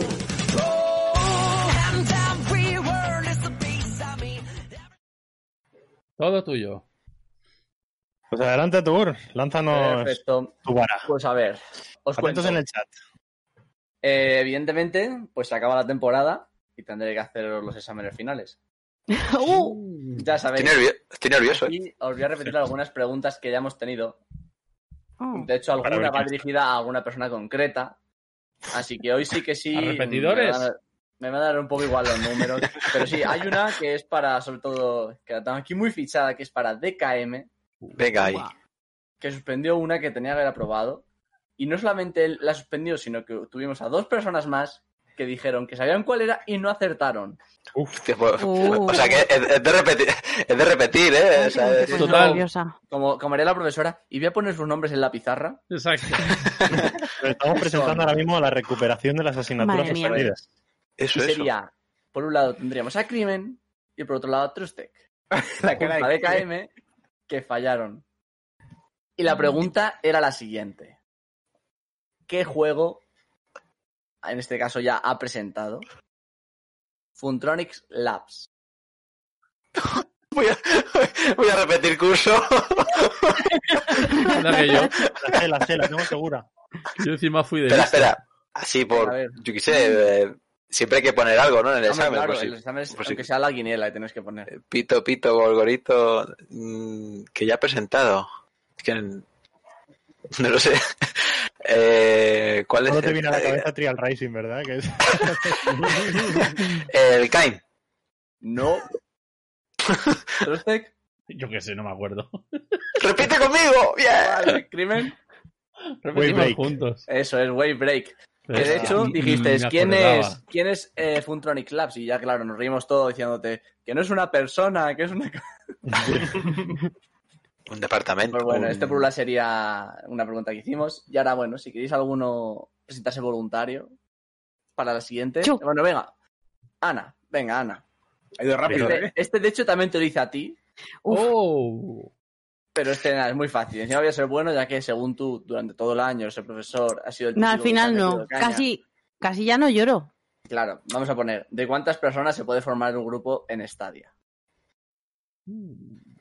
and every word is a piece of me. Todo tuyo. Pues adelante, Antogor, lánzanos Perfecto. tu vara. Pues a ver, os cuento. En el chat. Eh, evidentemente, pues se acaba la temporada y tendré que hacer los exámenes finales. Uh, Ya sabéis. Estoy, nervio- estoy nervioso. ¿eh? Y os voy a repetir algunas preguntas que ya hemos tenido. oh. De hecho, alguna va dirigida a alguna persona concreta. Así que hoy sí que sí. ¿A repetidores? Me van a, dar- me van a dar un poco igual los números. Pero sí, hay una que es para, sobre todo, que la tengo aquí muy fichada, que es para DKM, Venga ahí. que suspendió una que tenía que haber aprobado. Y no solamente él la suspendió, sino que tuvimos a dos personas más que dijeron que sabían cuál era y no acertaron. Uf, Hostia, pues- Uh. O sea que es, es de repetir, es de repetir, ¿eh? O sea, Ay, es- Total. Como, como haría la profesora, y voy a poner sus nombres en la pizarra. Exacto. estamos presentando ahora mismo la recuperación de las asignaturas suspendidas. eso, Y eso. sería, por un lado tendríamos a Crimen y por otro lado a Trustec. La a de DKM que fallaron. Y la pregunta era la siguiente. ¿Qué juego, en este caso ya ha presentado, Funtronics Labs? Voy a, voy a repetir curso. Anda que yo, La sé, la sé, la tengo segura. yo encima fui de espera, lista. espera. Así por, yo qué sé, eh, siempre hay que poner algo, ¿no? En el Hombre, examen. claro, por si- el examen es- si- aunque sea la guinela, y tenéis que poner. Pito, pito, golgorito, mm, que ya he presentado. Es que no lo sé. Eh, ¿Cuál es? te el- viene a la cabeza Trial Racing, ¿verdad? Que es... El Kain. No. Trustec, Yo qué sé, no me acuerdo. ¡Repite conmigo! ¡Bien! vale, crimen. Repetimos juntos. Eso es Wave Break. Que de hecho dijiste, ¿quién es, ¿quién es eh, Funtronic Labs? Y ya, claro, nos reímos todo diciéndote que no es una persona, que es una... Un departamento. Pues bueno, un- este por una sería una pregunta que hicimos. Y ahora, bueno, si queréis alguno presentarse voluntario para la siguiente. Yo. Bueno, venga. Ana, venga, Ana. Ha ido rápido, Este, ¿eh? este, de hecho, también te lo hice a ti, Uf. Oh. Pero este nada, es muy fácil. Encima voy a ser bueno, ya que según tú, durante todo el año, ese profesor ha sido el No, al que final no. Casi, casi ya no lloro. Claro, vamos a poner, ¿de cuántas personas se puede formar un grupo en Stadia?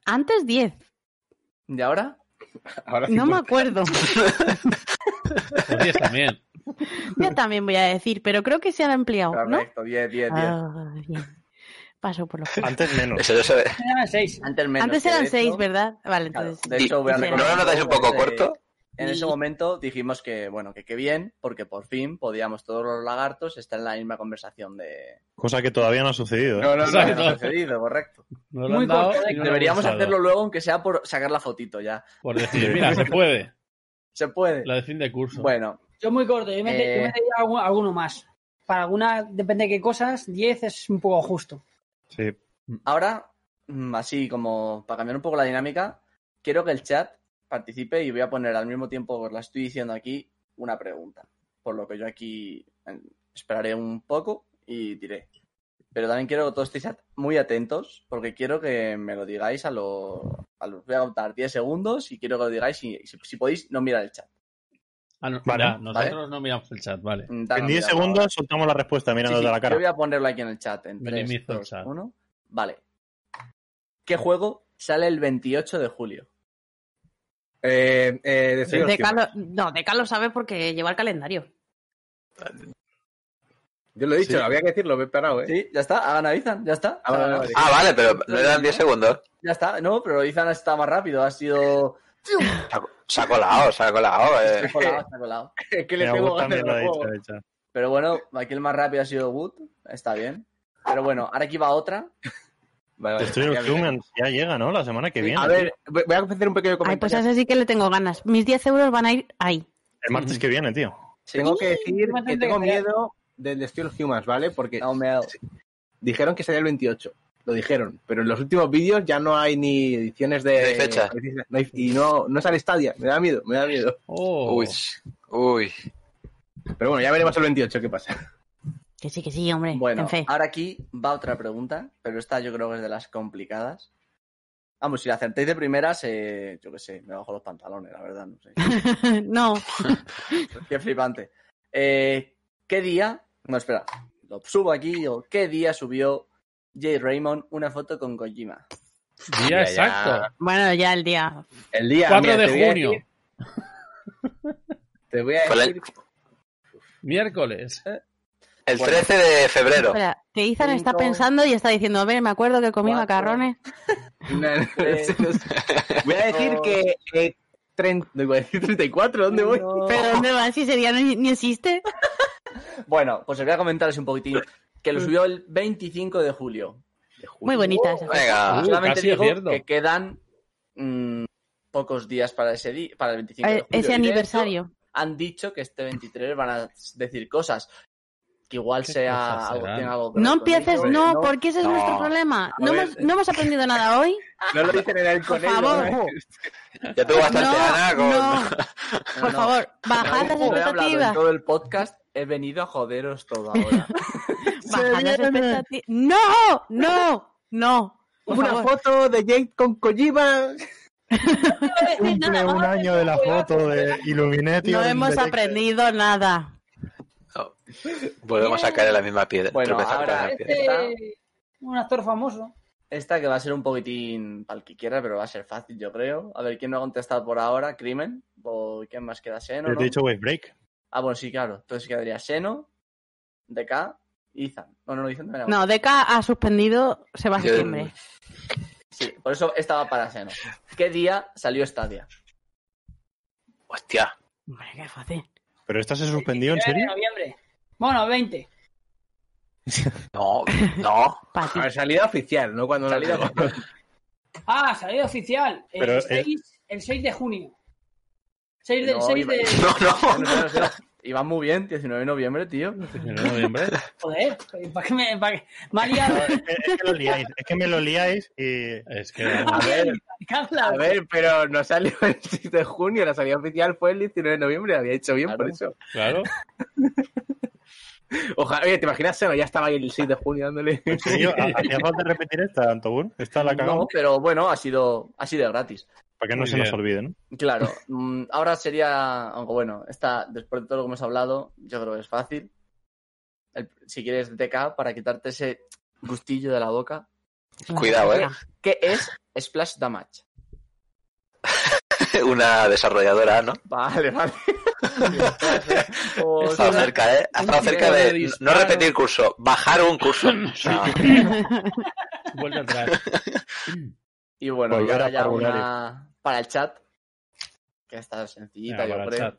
Antes 10. ¿Y ahora? No me acuerdo. Los 10 también. Yo también voy a decir, pero creo que se han ampliado, ¿no? Correcto, 10, 10, 10. Ah, bien. Paso por lo Antes menos. Eso ve. Eran seis. Antes menos. Antes eran hecho- 6, ¿verdad? Vale, Claro, entonces. de hecho, voy a ¿No lo notáis un poco corto? En ese momento dijimos que, bueno, que qué bien, porque por fin podíamos todos los lagartos estar en la misma conversación de... Cosa que todavía no ha sucedido. ¿eh? No, no, no. Exacto. No ha sucedido, correcto. No lo Muy dado correcto. Deberíamos hacerlo luego, aunque sea por sacar la fotito ya. Por decir, mira, se puede. ¿Se puede? La de fin de curso. Bueno, Yo muy corto, yo me, Eh. yo alguno más. Para alguna, depende de qué cosas, 10 es un poco justo. Sí. ahora, mm, así como para cambiar un poco la dinámica, quiero que el chat participe y voy a poner al mismo tiempo, os la estoy diciendo aquí, una pregunta. Por lo que yo aquí esperaré un poco y diré. Pero también quiero que todos estéis muy atentos porque quiero que me lo digáis a los... A los voy a contar 10 segundos y quiero que lo digáis y si, si podéis no mirar el chat. Ah, no, Vale. ya, nosotros no miramos el chat, vale. Da, En no 10 mirarlo segundos ahora. soltamos la respuesta Sí, mirándote sí, a la Yo cara. voy a ponerlo aquí en el chat. En Minimizo 3, el 2, chat. 1. Vale. ¿Qué juego sale el 28 de julio? Eh, eh, de De. Carlos, no, de Carlos sabe porque lleva el calendario. Yo lo he dicho, Sí. había que decirlo, me he parado, ¿eh? Sí, ya está. Ha ganado Ethan, ya está. Ah, vale, vale. Ah, vale, pero no eran 10 segundos. Ya está. No, pero Ethan está más rápido. Ha sido. Se ha- colado, se ha colado. Se eh. ha colado, se ha colado. Es que le Mira, tengo ganas dicho. Pero bueno, aquí el más rápido ha sido Wood. Está bien. Pero bueno, ahora aquí va otra. Vale. Humans ya llega, ¿no? La semana que viene. A ver, voy voy a hacer un pequeño Ay, pues comentario. a ese sí que le tengo ganas. Mis 10 euros van a ir ahí. El martes que viene, tío. Sí. Tengo que decir que tengo miedo del Destroy of Humans, ¿vale? Porque No, me ha dijeron que sería el 28. Lo dijeron, pero en los últimos vídeos ya no hay ni ediciones de. No hay fecha. no hay- y no, no sale Stadia. Me da miedo, me da miedo. Oh. Uy, uy. Pero bueno, ya veremos el 28 qué pasa. Que sí, que sí, hombre. Bueno, en fe. ahora aquí va otra pregunta, pero esta yo creo que es de las complicadas. Vamos, si la acertéis de primeras, eh, yo qué sé, me bajo los pantalones, la verdad, no sé. no. Qué flipante. Eh, ¿Qué día? No, espera. Lo subo aquí digo, ¿qué día subió Jay Raymond una foto con Kojima? Día Ya, ya. exacto. Bueno, ya el día. El día. 4 mira, de voy junio. decir- te voy a decir. Miércoles. El Bueno. 13 de febrero. Espera, que Ethan está pensando y está diciendo, a ver, me acuerdo que comí Cuatro. macarrones. No, no, voy a decir que. Eh, tren- no iba a decir 34, ¿dónde voy? No. ¿Pero dónde va? Si ese día no, ni existe. Bueno, pues os voy a comentaros un poquitín. Que lo subió el 25 de julio. Muy bonita esa. Venga. Uh, Solamente casi digo que quedan mm, pocos días para ese día, para el 25 de Eh, julio. Ese de aniversario. hecho, han dicho que este 23 van a decir cosas. Que igual ¿Qué sea algo, algo No empieces, ello. no, No, porque ese es no. nuestro problema. No, hemos, no hemos aprendido nada hoy. No lo dicen en el Por favor. ¿no? Ya tuvo bastante No, Ana con. Por no. favor, bajad las he hablado en expectativas. todo el podcast, he venido a joderos todo ahora. Bajad las expectativas. No, no, no. Por Una favor. foto de Jake con Kojima. Cumple un año de la foto de Illuminati. No hemos aprendido nada. No. Volvemos a caer en la misma piedra. Bueno, ahora piedra. Este, un actor famoso. Esta que va a ser un poquitín para el que quiera, pero va a ser fácil, yo creo. A ver, ¿quién no ha contestado por ahora? Crimen. ¿O quién más queda? Seno, te he dicho Wave Break. Ah, bueno, sí, claro. Entonces quedaría Seno, DK Ethan. No, no, también era No, Deca ha suspendido, se va a septiembre. Sí, por eso estaba para Seno. ¿Qué día salió Stadia? Hostia. Hombre, qué fácil. ¿Pero esta se suspendió en 29 de serio? noviembre. Bueno, 20. No, no. A ver, salida oficial, no cuando Salida Ah, salida oficial. El, Pero, 6, el 6 de junio. 6 de, No, 6 iba- de... No, no. No no. Iba muy bien, 19 de noviembre, tío. 19 de noviembre. Joder, ¿para qué me, para qué? me ha liado? Es que, es que lo liáis, es que me lo liáis y... Es que. A ver, a ver, pero no salió el 6 de junio, la salida oficial fue el 19 de noviembre, había hecho bien Claro. por eso. Claro. Ojalá, oye, ¿te imaginas, Seno? Ya estaba ahí el 6 de junio dándole. ¿En serio? ¿Ha- ¿Hacía falta repetir esta, Antobur? Esta la No, cagamos pero bueno, ha sido, ha sido gratis. Para que no Muy se nos olvide, ¿no? Claro, mm, ahora sería, aunque bueno, esta, después de todo lo que hemos hablado, yo creo que es fácil. El- si quieres DK, para quitarte ese gustillo de la boca, Cuidado, eh. ¿qué es Splash Damage? Una desarrolladora, ¿no? Vale, vale. Ha estado cerca, ¿eh? Ha estado cerca de de no repetir curso, bajar un curso. O sea, Vuelve atrás. Y bueno, y ahora ya una para el chat, que está sencillita, yo creo.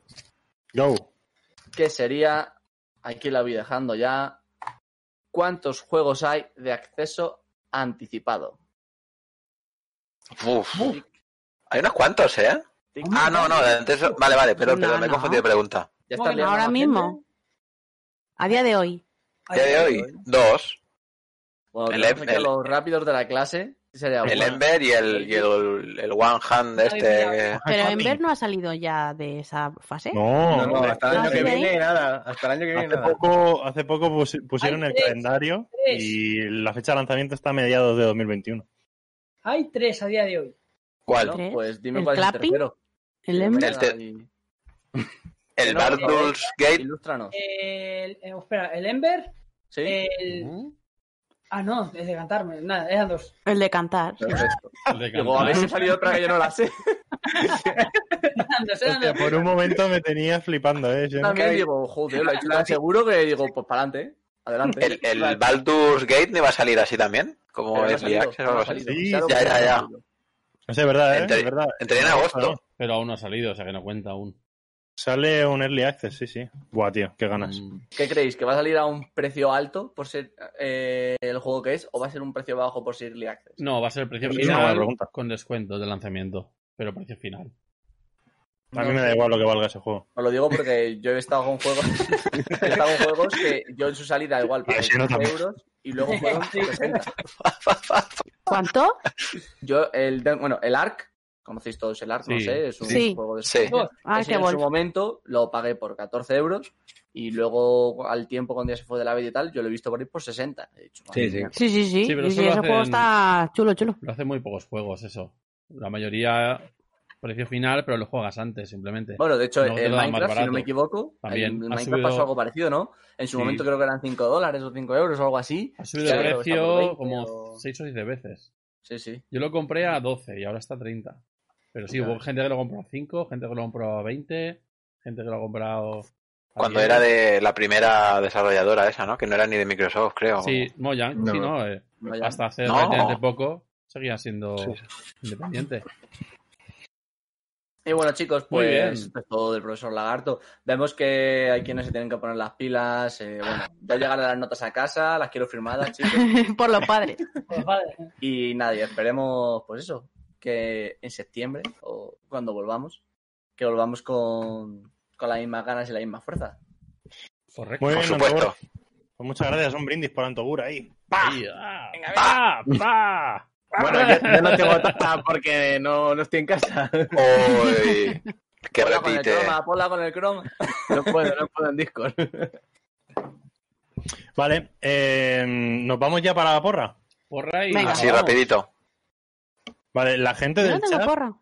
Go. Que sería, aquí la voy dejando ya, ¿cuántos juegos hay de acceso anticipado? uf. Hay unos cuantos, ¿eh? Ah, no, no, antes... Vale, vale, pero, pero No, me he no. confundido de pregunta. ¿Ya Bueno, está liando Ahora mismo. gente? A día de hoy. ¿Día de hoy? Dos. Bueno, El a el- los rápidos de la clase. ¿Qué sería El bueno? Ember y el, y el, el One Hand este. Pero Ember no ha salido ya de esa fase. No, No, hasta el año ¿Ah, que viene nada. Hasta el año que viene Hace nada. poco, hace poco pusi- pusieron Hay el tres, calendario tres. y la fecha de lanzamiento está a mediados de 2021. Hay tres a día de hoy. ¿Cuál? Pues dime ¿El cuál es el clapping? tercero. El Ember. El te- El Gate. Ilústranos. El, eh, espera, el Ember, Sí, el... Ah, no, es de cantarme. Nada, eran dos. El de cantar. perfecto. El de Digo, a ver si ha cantar. salido otra que yo no la sé. Hostia, por un momento me tenía flipando, ¿eh? Yo no- También digo, joder, lo he hecho tan seguro que digo, pues para adelante. Adelante. El, el Baldur's Gate no iba a salir así también. Como Access o algo salido. Sí, ya, ya, ya. No sé, es verdad, ¿eh? Entre- Es verdad. entré en agosto. Pero aún no ha salido, o sea que no cuenta aún. Sale un Early Access, sí, sí. Buah, tío, qué ganas. Mm, ¿Qué creéis? ¿Que va a salir a un precio alto por ser eh, el juego que es o va a ser un precio bajo por ser Early Access? No, va a ser el precio final pregunta. con descuentos de lanzamiento. Pero precio final. A mí me da igual lo que valga ese juego. Os lo digo porque yo he estado con juegos, he estado con juegos que yo en su salida igual pagué Y así no 15 también. euros y luego fueron 60. ¿Cuánto? Yo, el, bueno, el ARC, conocéis todos el ARC, no sé, es un Sí. juego de Sí. Ah, en su momento lo pagué por 14 euros y luego al tiempo cuando ya se fue de la beta y tal, yo lo he visto por ahí por 60. He dicho, madre Sí, sí. Sí, sí, sí. Sí, pero ese juego hacen- está chulo, chulo. Lo hacen muy pocos juegos, eso. La mayoría precio final, pero lo juegas antes, simplemente. Bueno, de hecho, el más Minecraft, si no me equivoco, También el Minecraft subido- pasó algo parecido, ¿no? En su Sí. momento creo que eran 5 dólares o 5 euros o algo así. Ha subido por precio 20 como o- 6 o 7 veces. Sí, sí. Yo lo compré a 12 y ahora está a 30. Pero sí, hubo gente que lo compró a 5, gente que lo compró a 20, gente que lo ha comprado. Cuando 10. era de la primera desarrolladora esa, ¿no? Que no era ni de Microsoft, creo. Sí, Mojang, No. sí, ¿no? Eh, Mojang. hasta hace No. relativamente poco seguía siendo Sí, independiente. Y bueno, chicos, Muy pues bien. esto es todo del profesor Lagarto. Vemos que hay quienes se tienen que poner las pilas. eh, bueno, ya llegarán las notas a casa, las quiero firmadas, chicos. Por los padres. Y nada, y esperemos, pues eso, que en septiembre o cuando volvamos, que volvamos con, con las mismas ganas y la misma fuerza. Correcto. Muy Por supuesto. Antobur. Pues muchas gracias, un brindis por Antobur ahí. Ahí, ah, pa, pa. Bueno, yo, yo no tengo taza porque no, no estoy en casa. Uy, que Ponla con el repite. croma, ponla con el croma. No puedo, no puedo en Discord. Vale, eh, ¿nos vamos ya para la porra? Porra y Venga. Así vamos. rapidito. Vale, la gente Yo del no tengo chat porra.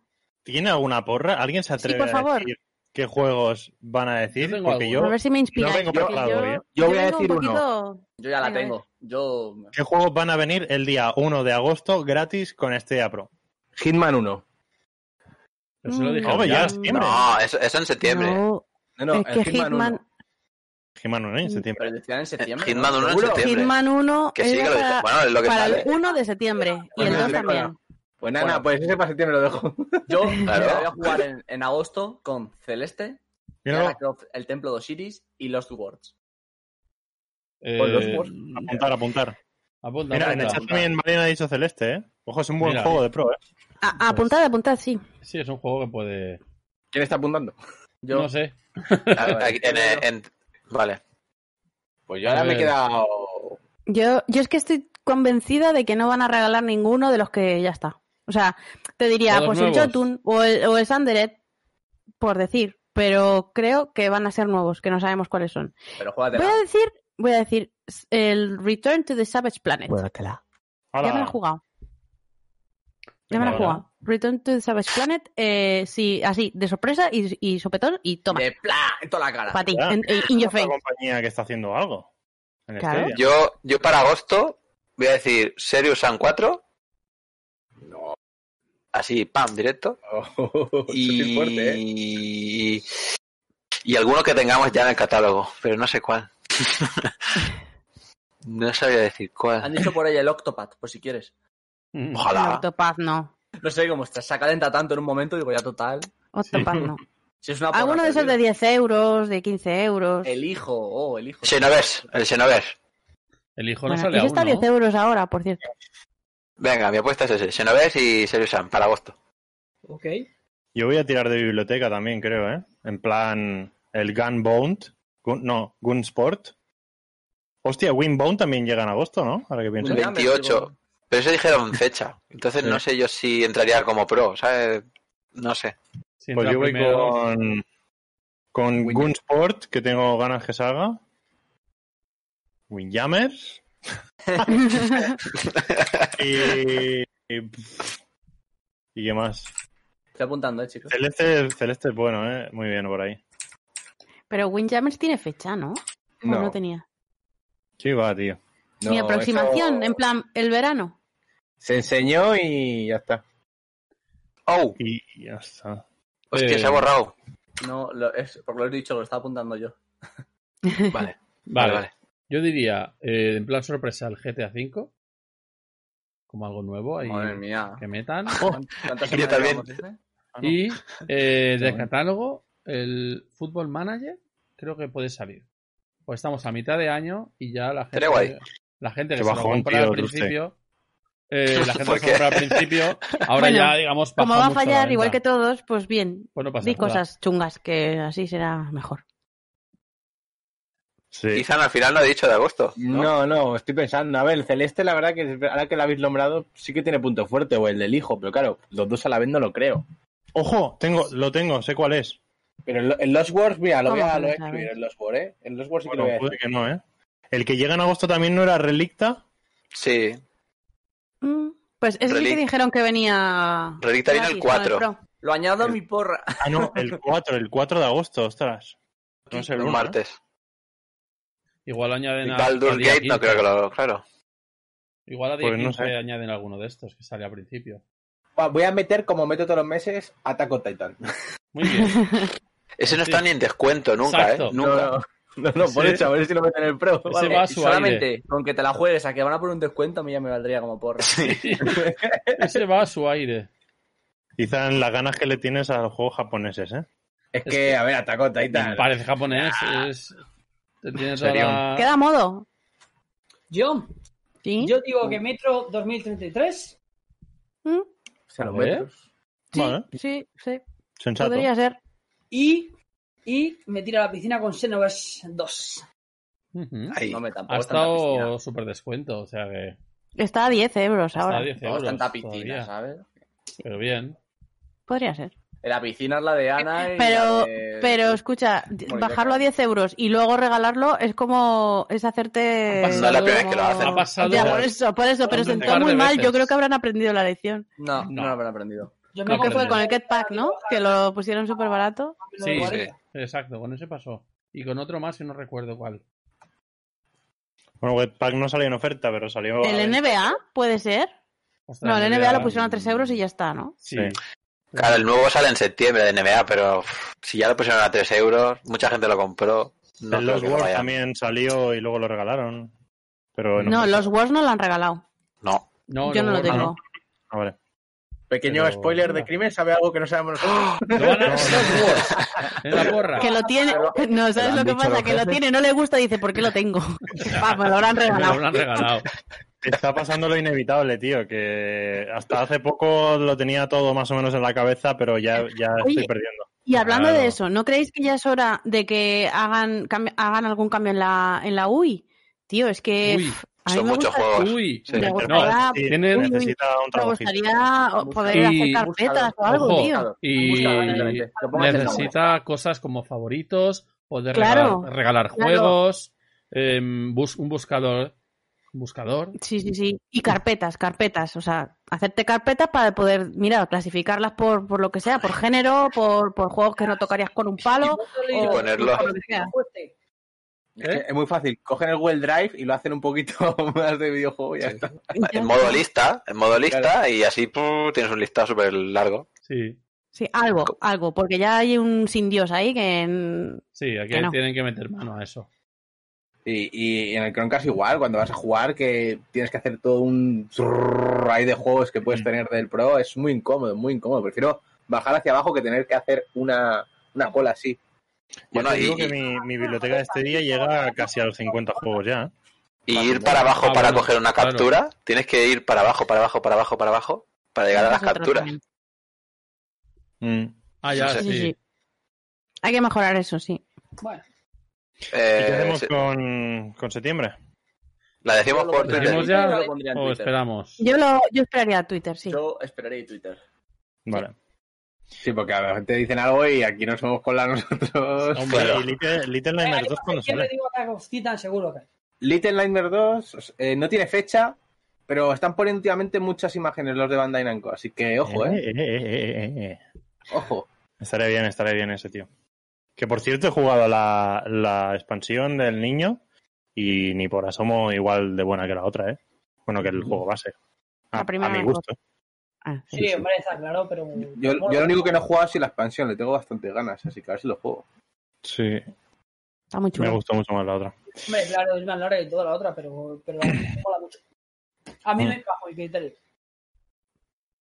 ¿tiene alguna porra? ¿Alguien se atreve por a favor. decir qué juegos van a decir? Yo Porque yo, A ver si me inspira. no hoy, ¿eh? Yo voy a vengo un decir uno. poquito- Yo ya la Venga, tengo. Yo. ¿qué juegos van a venir el día 1 de agosto gratis con Stadia Pro? Hitman 1. Pero se lo dije Hombre, ya. No, eso, eso en septiembre. No, No, no, es que Hitman, Hitman... 1. Hitman 1 en septiembre. Pero decían en septiembre. Hitman ¿no? 1 en septiembre. Hitman 1 Que sí, era que lo para. Bueno, es lo que para sale. el 1 de septiembre y el Bueno, 2 me también. Pues nada, Bueno. pues ese para septiembre lo dejo. Yo Claro. voy a jugar en, en agosto con Celeste, Croft, El Templo de Osiris y Lost Words. Eh, apuntar, apuntar. apunta, Mira, en el apunta. chat también Marina ha dicho Celeste, ¿eh? Ojo, es un buen Mira. juego de pro, ¿eh? A- apuntad, apuntad, sí. Sí, es un juego que puede. ¿Quién está apuntando? Yo, No sé. Aquí- en- en- Vale. Pues yo ahora me he ver. quedado. Yo, yo es que estoy convencida de que no van a regalar ninguno de los que ya está. O sea, te diría, pues el. Jotun o el, o el Sanderet, por decir, pero creo que van a ser nuevos, que no sabemos cuáles son. pero Voy juégatela. a decir, voy a decir el Return to the Savage Planet. Juégatela. Ya me la he jugado. Ya me la he jugado. Return to the Savage Planet, eh, sí, así, de sorpresa y, y sopetón y toma. De plan, en toda la cara. Para ti, en- en- in your face. compañía que está haciendo algo. En Claro. Yo, yo para agosto voy a decir Serious Sam 4. Así, pam, directo. Oh, Y... fuerte, ¿eh? y alguno que tengamos ya en el catálogo, pero no sé cuál. no sabía decir Han cuál. dicho por ahí el Octopath, por si quieres. El Ojalá. Octopath no. No sé, está- se calenta tanto en un momento, digo ya total. Octopath no. Si es una Alguno de esos de perdida. 10 euros, de 15 euros. El hijo, oh, el hijo. Xenoverse, el Xenoverse. El hijo no Bueno, sale aún, está a ¿no? 10 euros ahora, por cierto. Venga, mi apuesta es ese. Xenoverse y Serious Sam para agosto. Ok. Yo voy a tirar de biblioteca también, creo, ¿eh? En plan, el Gunbound. Gun, no, Gunsport. Hostia, Winbound también llega en agosto, ¿no? Ahora que pienso. Un 28. Pero eso dijeron fecha. Entonces Sí. no sé yo si entraría como pro, ¿sabes? No sé. Si Pues yo voy primero- con, con Gunsport, que tengo ganas que salga. Windjammers. Y, y, ¿y qué más? Estoy apuntando, eh, chicos. Celeste, Celeste es bueno, ¿eh? Muy bien por ahí. Pero Windjammers tiene fecha, ¿no? ¿O no, No, tenía? Sí, va, tío. no, Mi aproximación, eso en plan, el verano. Se enseñó y ya está. ¡Oh! Y y ya está. Hostia, Eh, se ha borrado. No, lo, es, porque lo he dicho, lo estaba apuntando yo. Vale. Vale. Vale, vale. Yo diría, eh, en plan sorpresa, el GTA V. Como algo nuevo ahí Madre mía. que metan. ¿Cuántas Yo semanas también. llevamos, dice? Y eh, de bueno. catálogo, el Football Manager creo que puede salir. Pues estamos a mitad de año y ya la gente, guay. la gente Qué que se lo compra tío, al principio, eh, la gente ¿Por que se compra al principio, ahora Bueno, ya digamos Como va a fallar, igual que todos, pues bien. Pues no pasa Di nada. cosas chungas, que así será mejor. Sí. Ethan al final no ha dicho de agosto. ¿no? No, no, estoy pensando. A ver, el Celeste, la verdad que ahora que lo habéis nombrado, sí que tiene punto fuerte, o el del hijo, pero claro, los dos a la vez no lo creo. Ojo, tengo, lo tengo, sé cuál es. Pero el, el Lost Wars, mira, lo voy ¿Cómo a, lo voy a escribir, el Lost Wars, ¿eh? El Lost Wars sí que lo voy a puede decir. que no, ¿eh? El que llega en agosto también no era Relicta. Sí. Mm, Pues ese sí Relic- que dijeron que venía. Relicta viene el gratis con 4. Pro. Lo añado a mi porra. Ah, no, el 4, el 4 de agosto, ostras. No es el El 1, martes. Igual añaden a, Baldur's al día Gate no 15. creo que lo... Claro. Igual a día Pues no 15 sé. añaden alguno de estos que sale al principio. Voy a meter, como meto todos los meses, Attack on Titan. Muy bien. Ese no Sí. está ni en descuento nunca, Exacto. ¿eh? Nunca. No, no, no, por eso, a ver si lo meten en el Pro. Ese Vale. va a Y su solamente aire. con que te la juegues a que van a poner un descuento, a mí ya me valdría como porra. Ese va a su aire. Quizá las ganas que le tienes a los juegos japoneses, ¿eh? Es que, a ver, Attack on Titan. Parece japonés. Es, tiene toda Serio. la- Queda modo. Yo, ¿Sí? yo digo que Metro 2033. Mm, O sea, los A ver. metros. Sí, Vale. sí, sí. Sensato. Podría ser. Y, y me tiro a la piscina con Xenoverse 2. Ujú. Ahí. No me Ha tampoco piscina. estado súper descuento, o sea que. Está a 10 euros Está ahora. a 10 Tampoco es euros. tanta piscina, todavía. ¿sabes? Pero bien. Podría ser. La piscina es la de Ana y Pero, de- pero escucha, bajarlo a Cano. 10 euros y luego regalarlo es como. Es hacerte. Ha pasado- No es la primera vez que lo hacen. Ha pasado. Ya, por eso, por eso, pero sentó muy mal. Yo creo que habrán aprendido la lección. No, no, No. lo habrán aprendido. Yo Creo que fue con el Get Pack, ¿no? Que lo pusieron súper barato. Sí, Sí. exacto, con ese pasó. Y con otro más y no recuerdo cuál. Bueno, Webpack no salió en oferta, pero salió. ¿El NBA? ¿Puede ser? Ostras, No, el NBA NBA lo pusieron a 3 euros y ya está, ¿no? Sí. Claro, el nuevo sale en septiembre de NBA, pero si ya lo pusieron a 3 euros, mucha gente lo compró. No el Lost Wars también salió y luego lo regalaron. Pero no. No, los Wars no lo han regalado. No. No, Yo no lo tengo. Ah, vale. Pequeño Pero- spoiler de crimen, ¿sabe algo que no sabemos nosotros? La porra. Que lo tiene. No, ¿sabes lo que pasa? Que lo tiene, no le gusta, dice, ¿por qué lo tengo? Va, me lo habrán Me lo regalado. habrán regalado. Está pasando lo inevitable, tío, que hasta hace poco lo tenía todo más o menos en la cabeza, pero ya, ya estoy Oye, perdiendo. Y hablando Claro. de eso, ¿no creéis que ya es hora de que hagan, hagan algún cambio en la, en la UI? Tío, es que Uy, a mí son me muchos gusta- juegos. Uy, Sí. me No, gustaría, sí, tienen- uy, uy, necesita un me gustaría poder Y- hacer carpetas o algo, Ojo, tío. y necesita cosas como favoritos, poder Claro, regalar, regalar claro. juegos, em, bus- un buscador. Buscador. Sí, sí, sí. Y carpetas, carpetas. O sea, hacerte carpetas para poder, mira, clasificarlas por, por lo que sea, por género, por, por juegos que no tocarías con un palo. Y o ponerlo. por lo que sea. Es, muy fácil. Cogen el Google Drive y lo hacen un poquito más de videojuego y ya está. En modo lista, en modo lista, y así pu, tienes un listado súper largo. Sí, Sí, algo, algo, porque ya hay un sin Dios ahí que... mm, sí, aquí Que no. tienen que meter mano a eso. Y, y en el Chromecast igual, cuando vas a jugar, que tienes que hacer todo un ahí de juegos que puedes tener del Pro, es muy incómodo, muy incómodo. Prefiero bajar hacia abajo que tener que hacer una, una cola así. Bueno, Bueno, te digo que mi, biblioteca de este día llega casi a los 50 juegos ya. Y ir para abajo para coger una captura, tienes que ir para abajo, para abajo, para abajo, para abajo, para llegar a las capturas. Ah, ya, sí. Hay que mejorar eso, sí. Bueno, ¿Y Eh, qué hacemos con, con septiembre? La decimos lo por Twitter. ¿Decimos ya lo en o Twitter. esperamos? Yo lo, yo esperaría a Twitter, sí. Yo esperaré Twitter. Vale. Sí, porque a la gente dicen algo y aquí no somos con la nosotros. Hombre, ¿Y Little, Little Nightmares 2 cuándo ¿quién le sale? digo seguro que? Little Nightmares 2 eh, no tiene fecha, pero están poniendo últimamente muchas imágenes los de Bandai Namco, así que ojo, eh, Eh, eh, eh, eh, eh, eh. ojo. Estaré bien, estaré bien ese tío. Que por cierto he jugado la, la expansión del niño y ni por asomo igual de buena que la otra, ¿eh? Bueno, que el juego base. A, La primera a mi gusto. Ah, sí. Sí, hombre, está claro, pero... Yo, yo lo único que no he jugado sido la expansión, le tengo bastante ganas, así que a ver si lo juego. Sí, Está muy me chulo. gustó mucho más la otra. Hombre, claro, es más larga y toda la otra, pero, pero me mola mucho. A mí me encajo mi criterio.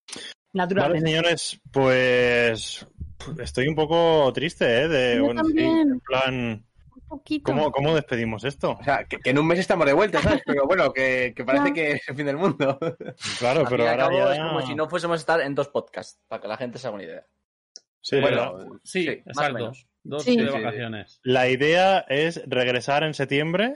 Vale, Naturalmente. señores, pues estoy un poco triste, ¿eh? De, Yo bueno, sí, también. en plan, Un poquito. ¿cómo, ¿cómo despedimos esto? O sea, que, que en un mes estamos de vuelta, ¿sabes? Pero bueno, que, que parece Ya. que es el fin del mundo. Claro, pero ahora cabo ya... es como si no fuésemos a estar en dos podcasts, para que la gente se haga una idea. Sí, Bueno, Sí, Sí, más o exacto. menos. Dos Sí. de vacaciones. La idea es regresar en septiembre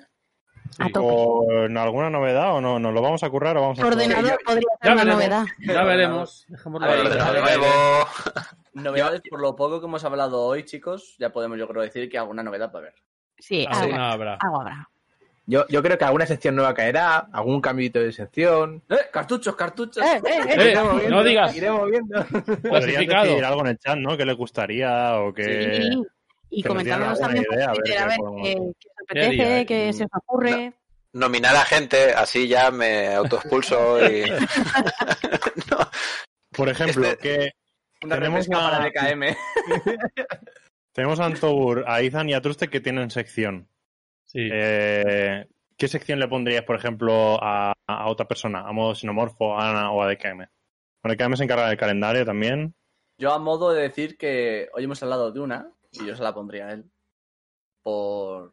Sí. con alguna novedad o no. ¿Nos lo vamos a currar o vamos a Ordenador podría ser Ya una veremos. novedad. Ya veremos. Dejémoslo ver, ver, nuevo. Novedades, por lo poco que hemos hablado hoy, chicos, ya podemos yo creo decir que alguna novedad va a haber. Sí, algo, Alguna habrá. algo habrá. Yo, yo creo que alguna sección nueva caerá, algún cambito de sección. ¡Eh! ¡Cartuchos, cartuchos! Eh, eh, eh. Eh, Iremos viendo, no digas. Iremos viendo. Clasificado. decir algo en el chat, ¿no? ¿Qué les gustaría o qué...? Sí. Y comentándonos también idea, por a ver qué qué, qué os ¿Qué haría, apetece, qué se os ocurre. Nominar a gente, así ya me autoexpulso y... No. Por ejemplo, Este- que Una Tenemos una- para DKM. tenemos a Antobur, a Izan y a Truste que tienen sección. Sí. Eh, ¿Qué sección le pondrías, por ejemplo, a, a otra persona? ¿A modo sinomorfo, a Ana o a DKM? Bueno, DKM se encarga del calendario también. Yo a modo de decir que hoy hemos hablado de una y yo se la pondría a él. Por...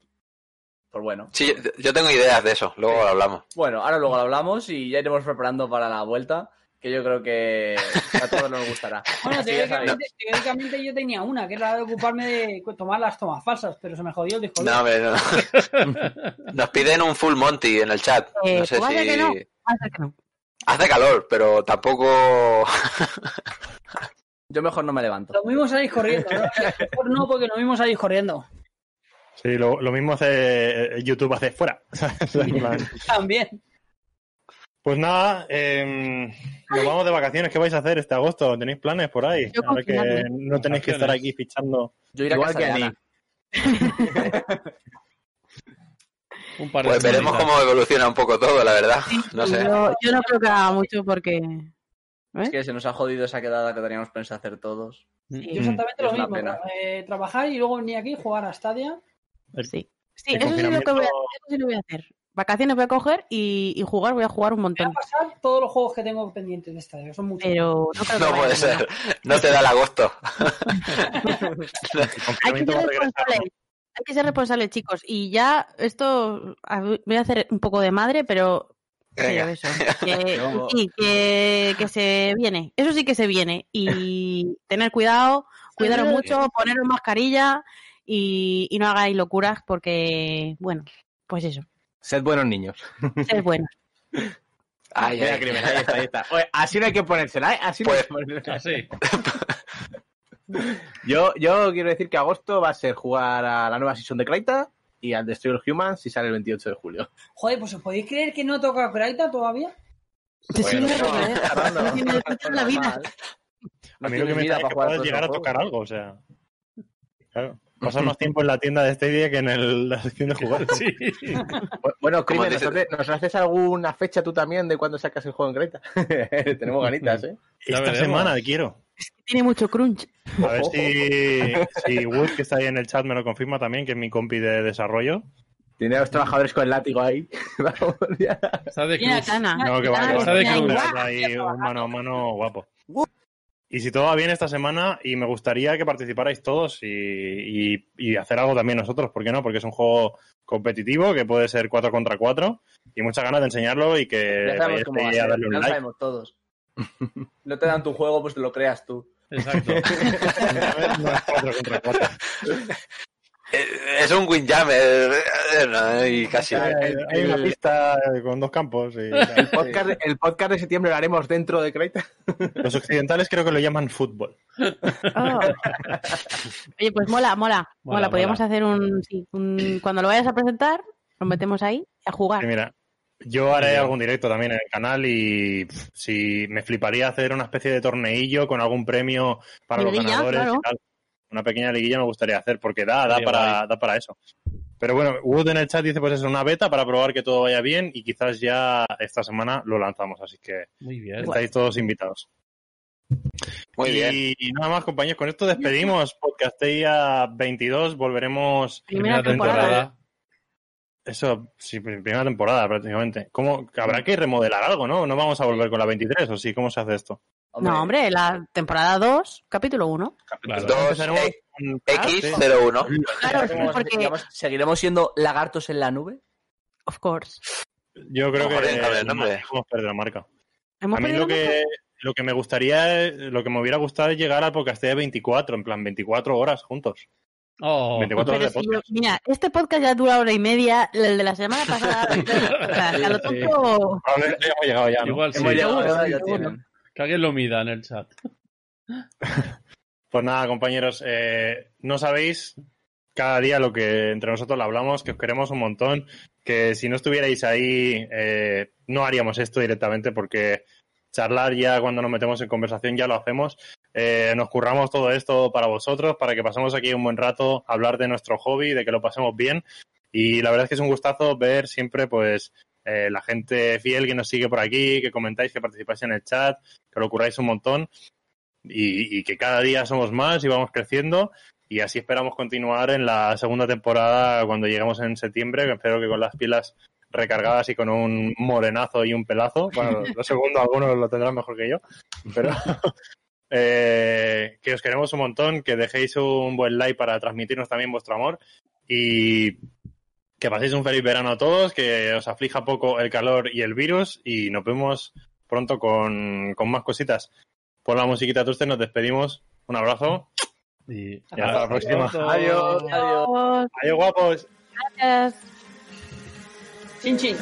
Por bueno. Sí, yo, yo tengo ideas de eso, luego lo hablamos. Bueno, ahora luego lo hablamos y ya iremos preparando para la vuelta, que yo creo que a todos nos gustará. Bueno, teóricamente, teóricamente yo tenía una, que era la de ocuparme de tomar las tomas falsas, pero se me jodió el disco. No, duro. hombre, no. Nos piden un full Monty en el chat. Eh, No sé pues si... que no. Va a ser que no. Hace calor, pero tampoco... Yo mejor no me levanto. Lo mismo salís corriendo, ¿no? Mejor no, porque lo mismo salís corriendo. Sí, lo, lo mismo hace eh, YouTube hace fuera. También. Pues nada, eh, nos vamos de vacaciones. ¿Qué vais a hacer este agosto? ¿Tenéis planes por ahí? Yo Ahora que no tenéis que estar aquí fichando. Yo iré a Igual casa que de a mí. Ana. Un par de Pues veremos cómo evoluciona un poco todo, la verdad. No sé. Yo, yo no creo que haga mucho porque. Es que se nos ha jodido esa quedada que teníamos pensado hacer todos. Yo Mm. exactamente lo mismo. eh, trabajar y luego venir aquí, jugar a Stadia. Sí. Sí, El eso sí, lo que voy a, eso sí lo voy a hacer. Vacaciones voy a coger y, y jugar, voy a jugar un Voy a montón. pasar todos los juegos que tengo pendientes de esta, son muchos. Pero no creo que No vaya puede a ser. No te da el agosto. El Hay que ser responsable. Hay que ser responsable, chicos. Y ya esto voy a hacer un poco de madre, pero sí, Venga. eso. Que, sí, que, que se viene. Eso sí que se viene. Y tener cuidado, cuidaros mucho, poneros mascarilla y, y no hagáis locuras porque, bueno, pues eso. Sed buenos niños. Sed buenos. Ay, Mira, ay. crimen, ahí está, ahí está. Oye, así no hay que ponérsela, ¿eh? Así no hay Pues- que ponérsela. Así. Yo, yo quiero decir que agosto va a ser jugar a la nueva season de Kraita y al Destroy All Humans si sale el 28 de julio. Joder, pues ¿os podéis creer que no toca Kraita todavía? Sí, Bueno, no, no, ¿eh? No tiene la vida. Normal. A mí lo que me es para que jugar llegar a tocar algo, o sea. Claro. Pasar más tiempo en la tienda de Stadia que en el- la sección de jugar. Sí. Bueno, Crimen, ¿nos, dice- nos haces alguna fecha tú también de cuándo sacas el juego en Kraita? Tenemos ganitas, ¿eh? Esta veremos. semana quiero. Tiene mucho crunch. A ver si, si Wood, que está ahí en el chat, me lo confirma también, que es mi compi de desarrollo. Tiene a los trabajadores con el látigo ahí. Está de cruz. Cana. No, que va, que. Está de cruz. ahí un mano a mano guapo. Y si todo va bien esta semana, y me gustaría que participarais todos y, y- y hacer algo también nosotros, ¿por qué no? Porque es un juego competitivo que puede ser 4 contra 4 y muchas ganas de enseñarlo y que Ya sabemos vayáis cómo va a ahí a ser, darle un ya lo sabemos todos. No te dan tu juego, pues te lo creas tú. Exacto. No es 4 contra 4. Eh, Es un windjammer. eh, no, Y casi. Hay, hay una pista con dos campos. y- El podcast, el podcast de septiembre lo haremos dentro de Kraita. Los occidentales creo que lo llaman fútbol. Oh. Oye, pues mola, mola. Mola, Mola, podríamos mola. hacer un, sí, un- Cuando lo vayas a presentar, nos metemos ahí a jugar. Sí, mira, yo haré algún directo también en el canal y pff, si me fliparía hacer una especie de torneillo con algún premio para los ganadores claro. y tal. Una pequeña liguilla me gustaría hacer porque da, da para, da para eso. Pero bueno, Wood en el chat dice pues es una beta para probar que todo vaya bien y quizás ya esta semana lo lanzamos, así que Muy bien. estáis todos invitados. Muy y, bien. y nada más compañeros, con esto despedimos Podcasteia 22, volveremos Primera Primera temporada. temporada. Eso, sí, primera temporada prácticamente. ¿Cómo, habrá que remodelar algo, ¿no? ¿No vamos a volver con la 23 o sí? ¿Cómo se hace esto? No, hombre, la temporada 2, capítulo 1. Claro. Dos, Empezaremos eh, con- Ah, sí. X01. Claro, ¿Seguiremos, porque, ¿Seguiremos siendo lagartos en la nube? of course. Yo creo que hemos perdido la marca. ¿Hemos A mí lo que, lo que me gustaría, es- lo que me hubiera gustado es llegar al podcast de 24, en plan 24 horas juntos. Oh, 24 Pero horas de si yo- podcast. mira, este podcast ya dura hora y media, el de la semana pasada. o sea, a lo. Probablemente hemos llegado ya, ¿no? igual sí. Hemos llegado, ya tienen. Que alguien lo mida en el chat. Pues nada, compañeros, eh, no sabéis cada día lo que entre nosotros lo hablamos, que os queremos un montón, que si no estuvierais ahí eh, no haríamos esto directamente porque charlar ya cuando nos metemos en conversación ya lo hacemos. Eh, nos curramos todo esto para vosotros, para que pasemos aquí un buen rato, hablar de nuestro hobby, de que lo pasemos bien. Y la verdad es que es un gustazo ver siempre pues eh, la gente fiel que nos sigue por aquí, que comentáis, que participáis en el chat, que lo curráis un montón y, y que cada día somos más y vamos creciendo y así esperamos continuar en la segunda temporada cuando lleguemos en septiembre, que espero que con las pilas recargadas y con un morenazo y un pelazo. Bueno, lo segundo algunos lo tendrán mejor que yo, pero eh, que os queremos un montón, que dejéis un buen like para transmitirnos también vuestro amor y que paséis un feliz verano a todos, que os aflija poco el calor y el virus y nos vemos pronto con, con más cositas. Por la musiquita Tuste nos despedimos. Un abrazo. Y Y hasta la próxima. Adiós, adiós. Adiós. Adiós, guapos. Gracias. Chin, chin.